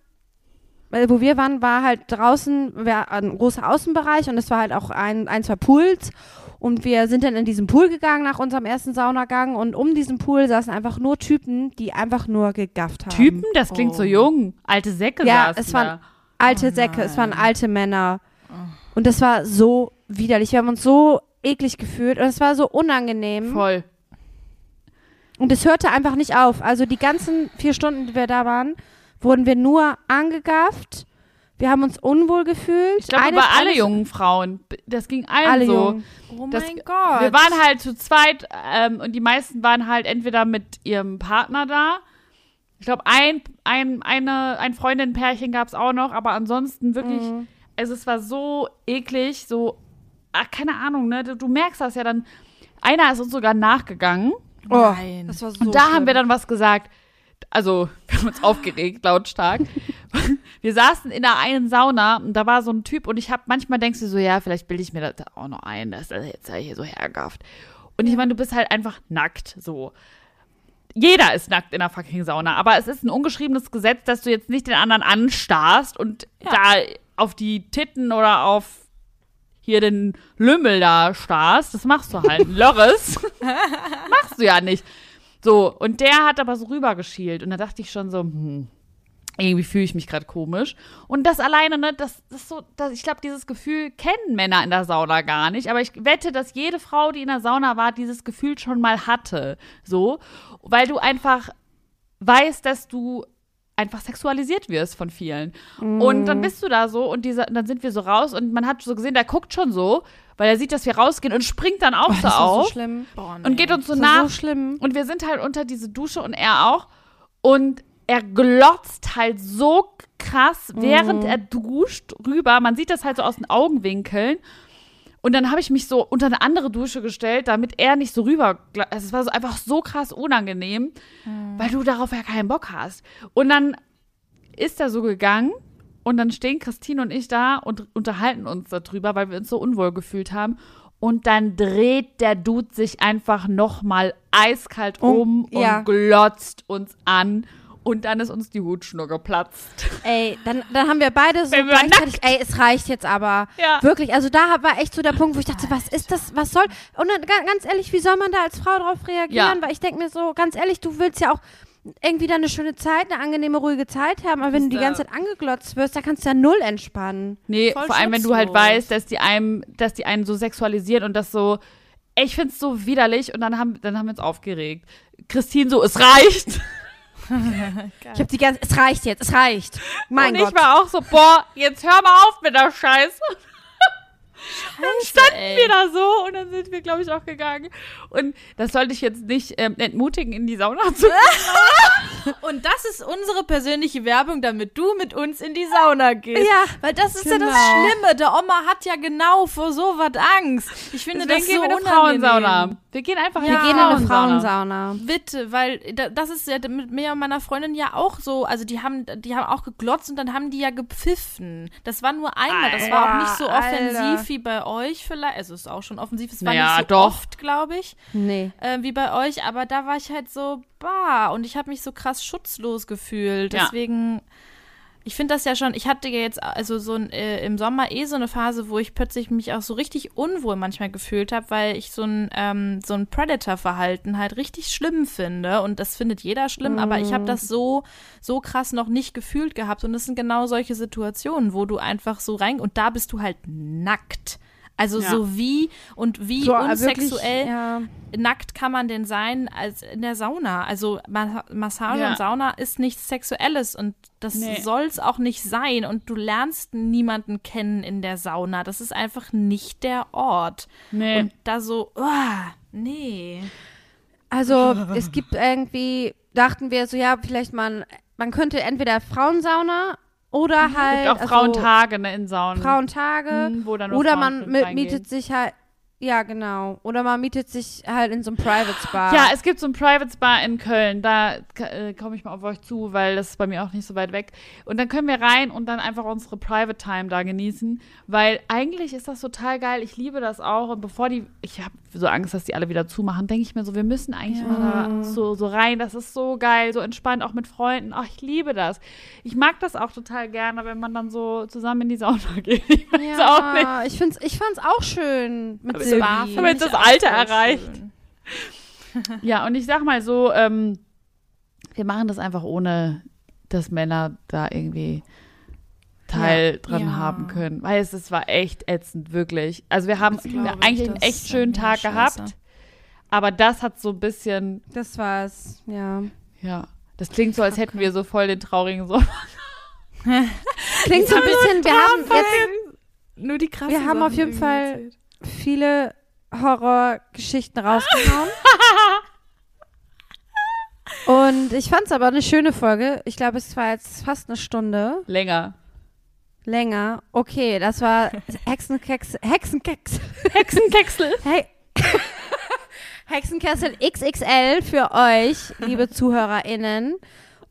weil wo wir waren, war halt draußen war ein großer Außenbereich und es war halt auch ein, ein, zwei Pools. Und wir sind dann in diesen Pool gegangen nach unserem ersten Saunagang und um diesen Pool saßen einfach nur Typen, die einfach nur gegafft haben. Typen, das klingt so Oh. jung. Alte Säcke Ja, saßen es waren da. alte Oh Säcke, es waren alte Männer. Und das war so widerlich. Wir haben uns so eklig gefühlt und es war so unangenehm. Voll. Und es hörte einfach nicht auf. Also die ganzen vier Stunden, die wir da waren, wurden wir nur angegafft. Wir haben uns unwohl gefühlt. Ich glaube, über alle jungen Frauen. Das ging allen Alle so. jungen. Oh Das- mein Gott. Wir waren halt zu zweit ähm, und die meisten waren halt entweder mit ihrem Partner da. Ich glaube, ein, ein, eine, ein Freundin-Pärchen gab es auch noch, aber ansonsten wirklich, Mhm. also es war so eklig, so, ach, keine Ahnung, ne? Du, du merkst das ja dann. Einer ist uns sogar nachgegangen Oh, Nein. das war so und da haben wir schlimm. dann was gesagt. Also, wir haben uns aufgeregt, lautstark. Wir saßen in der einen Sauna und da war so ein Typ und ich habe manchmal denkst du so, ja, vielleicht bilde ich mir das auch noch ein, dass er jetzt hier so hergafft. Und ich meine, du bist halt einfach nackt, so. Jeder ist nackt in der fucking Sauna, aber es ist ein ungeschriebenes Gesetz, dass du jetzt nicht den anderen anstarrst und da auf die Titten oder auf hier den Lümmel da starrst. Das machst du halt. Lörres. machst du ja nicht. So, und der hat aber so rübergeschielt. Und da dachte ich schon so, hm, irgendwie fühle ich mich gerade komisch. Und das alleine, ne, das, das ist so, das, ich glaube, dieses Gefühl kennen Männer in der Sauna gar nicht. Aber ich wette, dass jede Frau, die in der Sauna war, dieses Gefühl schon mal hatte. So, weil du einfach weißt, dass du einfach sexualisiert wirst von vielen. Und dann bist du da so und diese, dann sind wir so raus und man hat so gesehen, der guckt schon so, weil er sieht, dass wir rausgehen und springt dann auch Oh, so auf so schlimm. Boah, nee. und geht uns so nach. so schlimm. Und wir sind halt unter diese Dusche und er auch. Und er glotzt halt so krass, während er duscht, rüber. Man sieht das halt so aus den Augenwinkeln. Und dann habe ich mich so unter eine andere Dusche gestellt, damit er nicht so rüber. Also es war so einfach so krass unangenehm, weil du darauf ja keinen Bock hast. Und dann ist er so gegangen und dann stehen Christine und ich da und unterhalten uns darüber, weil wir uns so unwohl gefühlt haben. Und dann dreht der Dude sich einfach nochmal eiskalt Oh, um ja. und glotzt uns an. Und dann ist uns die Hutschnur geplatzt. Ey, dann, dann haben wir beide so Wir gleichzeitig, ey, es reicht jetzt aber. Ja. Wirklich, also da war echt so der Punkt, wo ich dachte, was ist das, was soll, und dann ga- ganz ehrlich, wie soll man da als Frau drauf reagieren? Ja. Weil ich denke mir so, ganz ehrlich, du willst ja auch irgendwie da eine schöne Zeit, eine angenehme, ruhige Zeit haben, aber wenn du die ganze Zeit angeglotzt wirst, da kannst du ja null entspannen. Nee, Voll vor allem, wenn du halt weißt, dass die einem, dass die einen so sexualisieren und das so, ich find's so widerlich und dann haben, dann haben wir uns aufgeregt. Christine so, es reicht. Ich habe die ganze, es reicht jetzt, es reicht. Mein und Gott. ich war auch so, boah, jetzt hör mal auf mit der Scheiße. Dann standen ey. wir da so und dann sind wir, glaube ich, auch gegangen. Und das sollte ich jetzt nicht ähm, entmutigen, in die Sauna zu gehen. Und das ist unsere persönliche Werbung, damit du mit uns in die Sauna gehst. Ja, Weil das ist ja genau. das Schlimme. Der Oma hat ja genau vor sowas Angst. Ich finde Deswegen das gehen so wir in eine unangenehm. Frauensauna. Wir gehen einfach wir in gehen in eine Frauensauna. Bitte, weil da- das ist ja mit mir und meiner Freundin ja auch so, also die haben, die haben auch geglotzt und dann haben die ja gepfiffen. Das war nur einmal, das war auch nicht so offensiv Alter. wie bei euch vielleicht, also es ist auch schon offensiv, es war Naja, nicht so doch. oft, glaube ich, Nee. äh, wie bei euch, aber da war ich halt so, bah, und ich habe mich so krass schutzlos gefühlt, Ja. Ich finde das ja schon, ich hatte ja jetzt also so ein, äh, im Sommer eh so eine Phase, wo ich plötzlich mich auch so richtig unwohl manchmal gefühlt habe, weil ich so ein, ähm, so ein Predator-Verhalten halt richtig schlimm finde. Und das findet jeder schlimm, aber ich habe das so, so krass noch nicht gefühlt gehabt. Und das sind genau solche Situationen, wo du einfach so rein und da bist du halt nackt. Also Ja. so wie und wie So, äh, unsexuell wirklich, ja. nackt kann man denn sein als in der Sauna? Also Ma Massage Ja. und Sauna ist nichts Sexuelles und das Nee. soll's auch nicht sein. Und du lernst niemanden kennen in der Sauna. Das ist einfach nicht der Ort. Nee. Und da so, uah, nee. Also es gibt irgendwie, dachten wir so, ja, vielleicht man, man könnte entweder Frauensauna oder halt Mhm. Gibt auch also Frauentage ne, in Saunen. Frauentage Mhm, wo dann oder Frauen man mietet sich halt, ja genau, oder man mietet sich halt in so einem Private Spa. Ja, es gibt so ein Private Spa in Köln. Da äh, komme ich mal auf euch zu, weil das ist bei mir auch nicht so weit weg. Und dann können wir rein und dann einfach unsere Private Time da genießen, weil eigentlich ist das total geil. Ich liebe das auch. Und bevor die, ich habe so Angst, dass die alle wieder zumachen, denke ich mir so, wir müssen eigentlich mal da so, so rein. Das ist so geil, so entspannt, auch mit Freunden. Ach, ich liebe das. Ich mag das auch total gerne, wenn man dann so zusammen in die Sauna geht. Ich weiß auch nicht. ja, ich find's, ich fand's auch schön mit Find haben jetzt das Alter erreicht. Ja, und ich sag mal so, ähm, wir machen das einfach ohne, dass Männer da irgendwie Teil Ja. dran Ja. haben können. Weil es, es war echt ätzend, wirklich. Also wir haben eigentlich einen echt schönen Tag scheiße. gehabt. Aber das hat so ein bisschen, Das war's, ja. ja, das klingt so, als hätten wir so voll den traurigen Sommer. Klingt so ein bisschen, wir haben jetzt Nur die krassen Wir haben auf Sachen jeden irgendwie Fall- erzählt. Viele Horrorgeschichten rausgehauen. Und ich fand's aber eine schöne Folge. Ich glaube, es war jetzt fast eine Stunde Länger. länger. Okay, das war Hexenkeks, Hexenkeks, Hexenkeksel. hey. Hexenkessel XXL für euch, liebe ZuhörerInnen.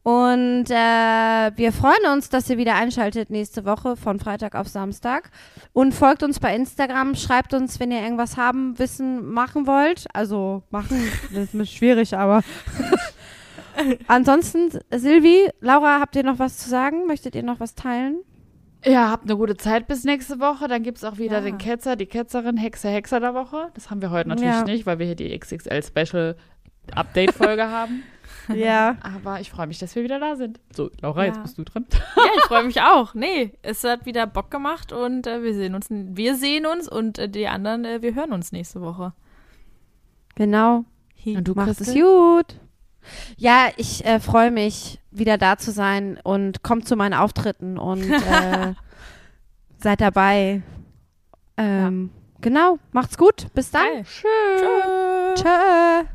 Und äh, wir freuen uns, dass ihr wieder einschaltet nächste Woche von Freitag auf Samstag. Und folgt uns bei Instagram, schreibt uns, wenn ihr irgendwas haben, wissen, machen wollt. Also machen, das ist schwierig, aber. Ansonsten, Silvi, Laura, habt ihr noch was zu sagen? Möchtet ihr noch was teilen? Ja, habt eine gute Zeit bis nächste Woche. Dann gibt's auch wieder Ja. den Ketzer, die Ketzerin, Hexe, Hexer der Woche. Das haben wir heute natürlich Ja. nicht, weil wir hier die XXL Special Update-Folge haben. Ja. Aber ich freue mich, dass wir wieder da sind. So, Laura, Ja. jetzt bist du dran. Ja, ich freue mich auch. Nee, es hat wieder Bock gemacht und äh, wir sehen uns, wir sehen uns und äh, die anderen, äh, wir hören uns nächste Woche. Genau. Und du, Macht es gut. Ja, ich äh, freue mich, wieder da zu sein und kommt zu meinen Auftritten und äh, seid dabei. Ähm, Genau, macht's gut. Bis dann. Geil. Tschö. Tschö.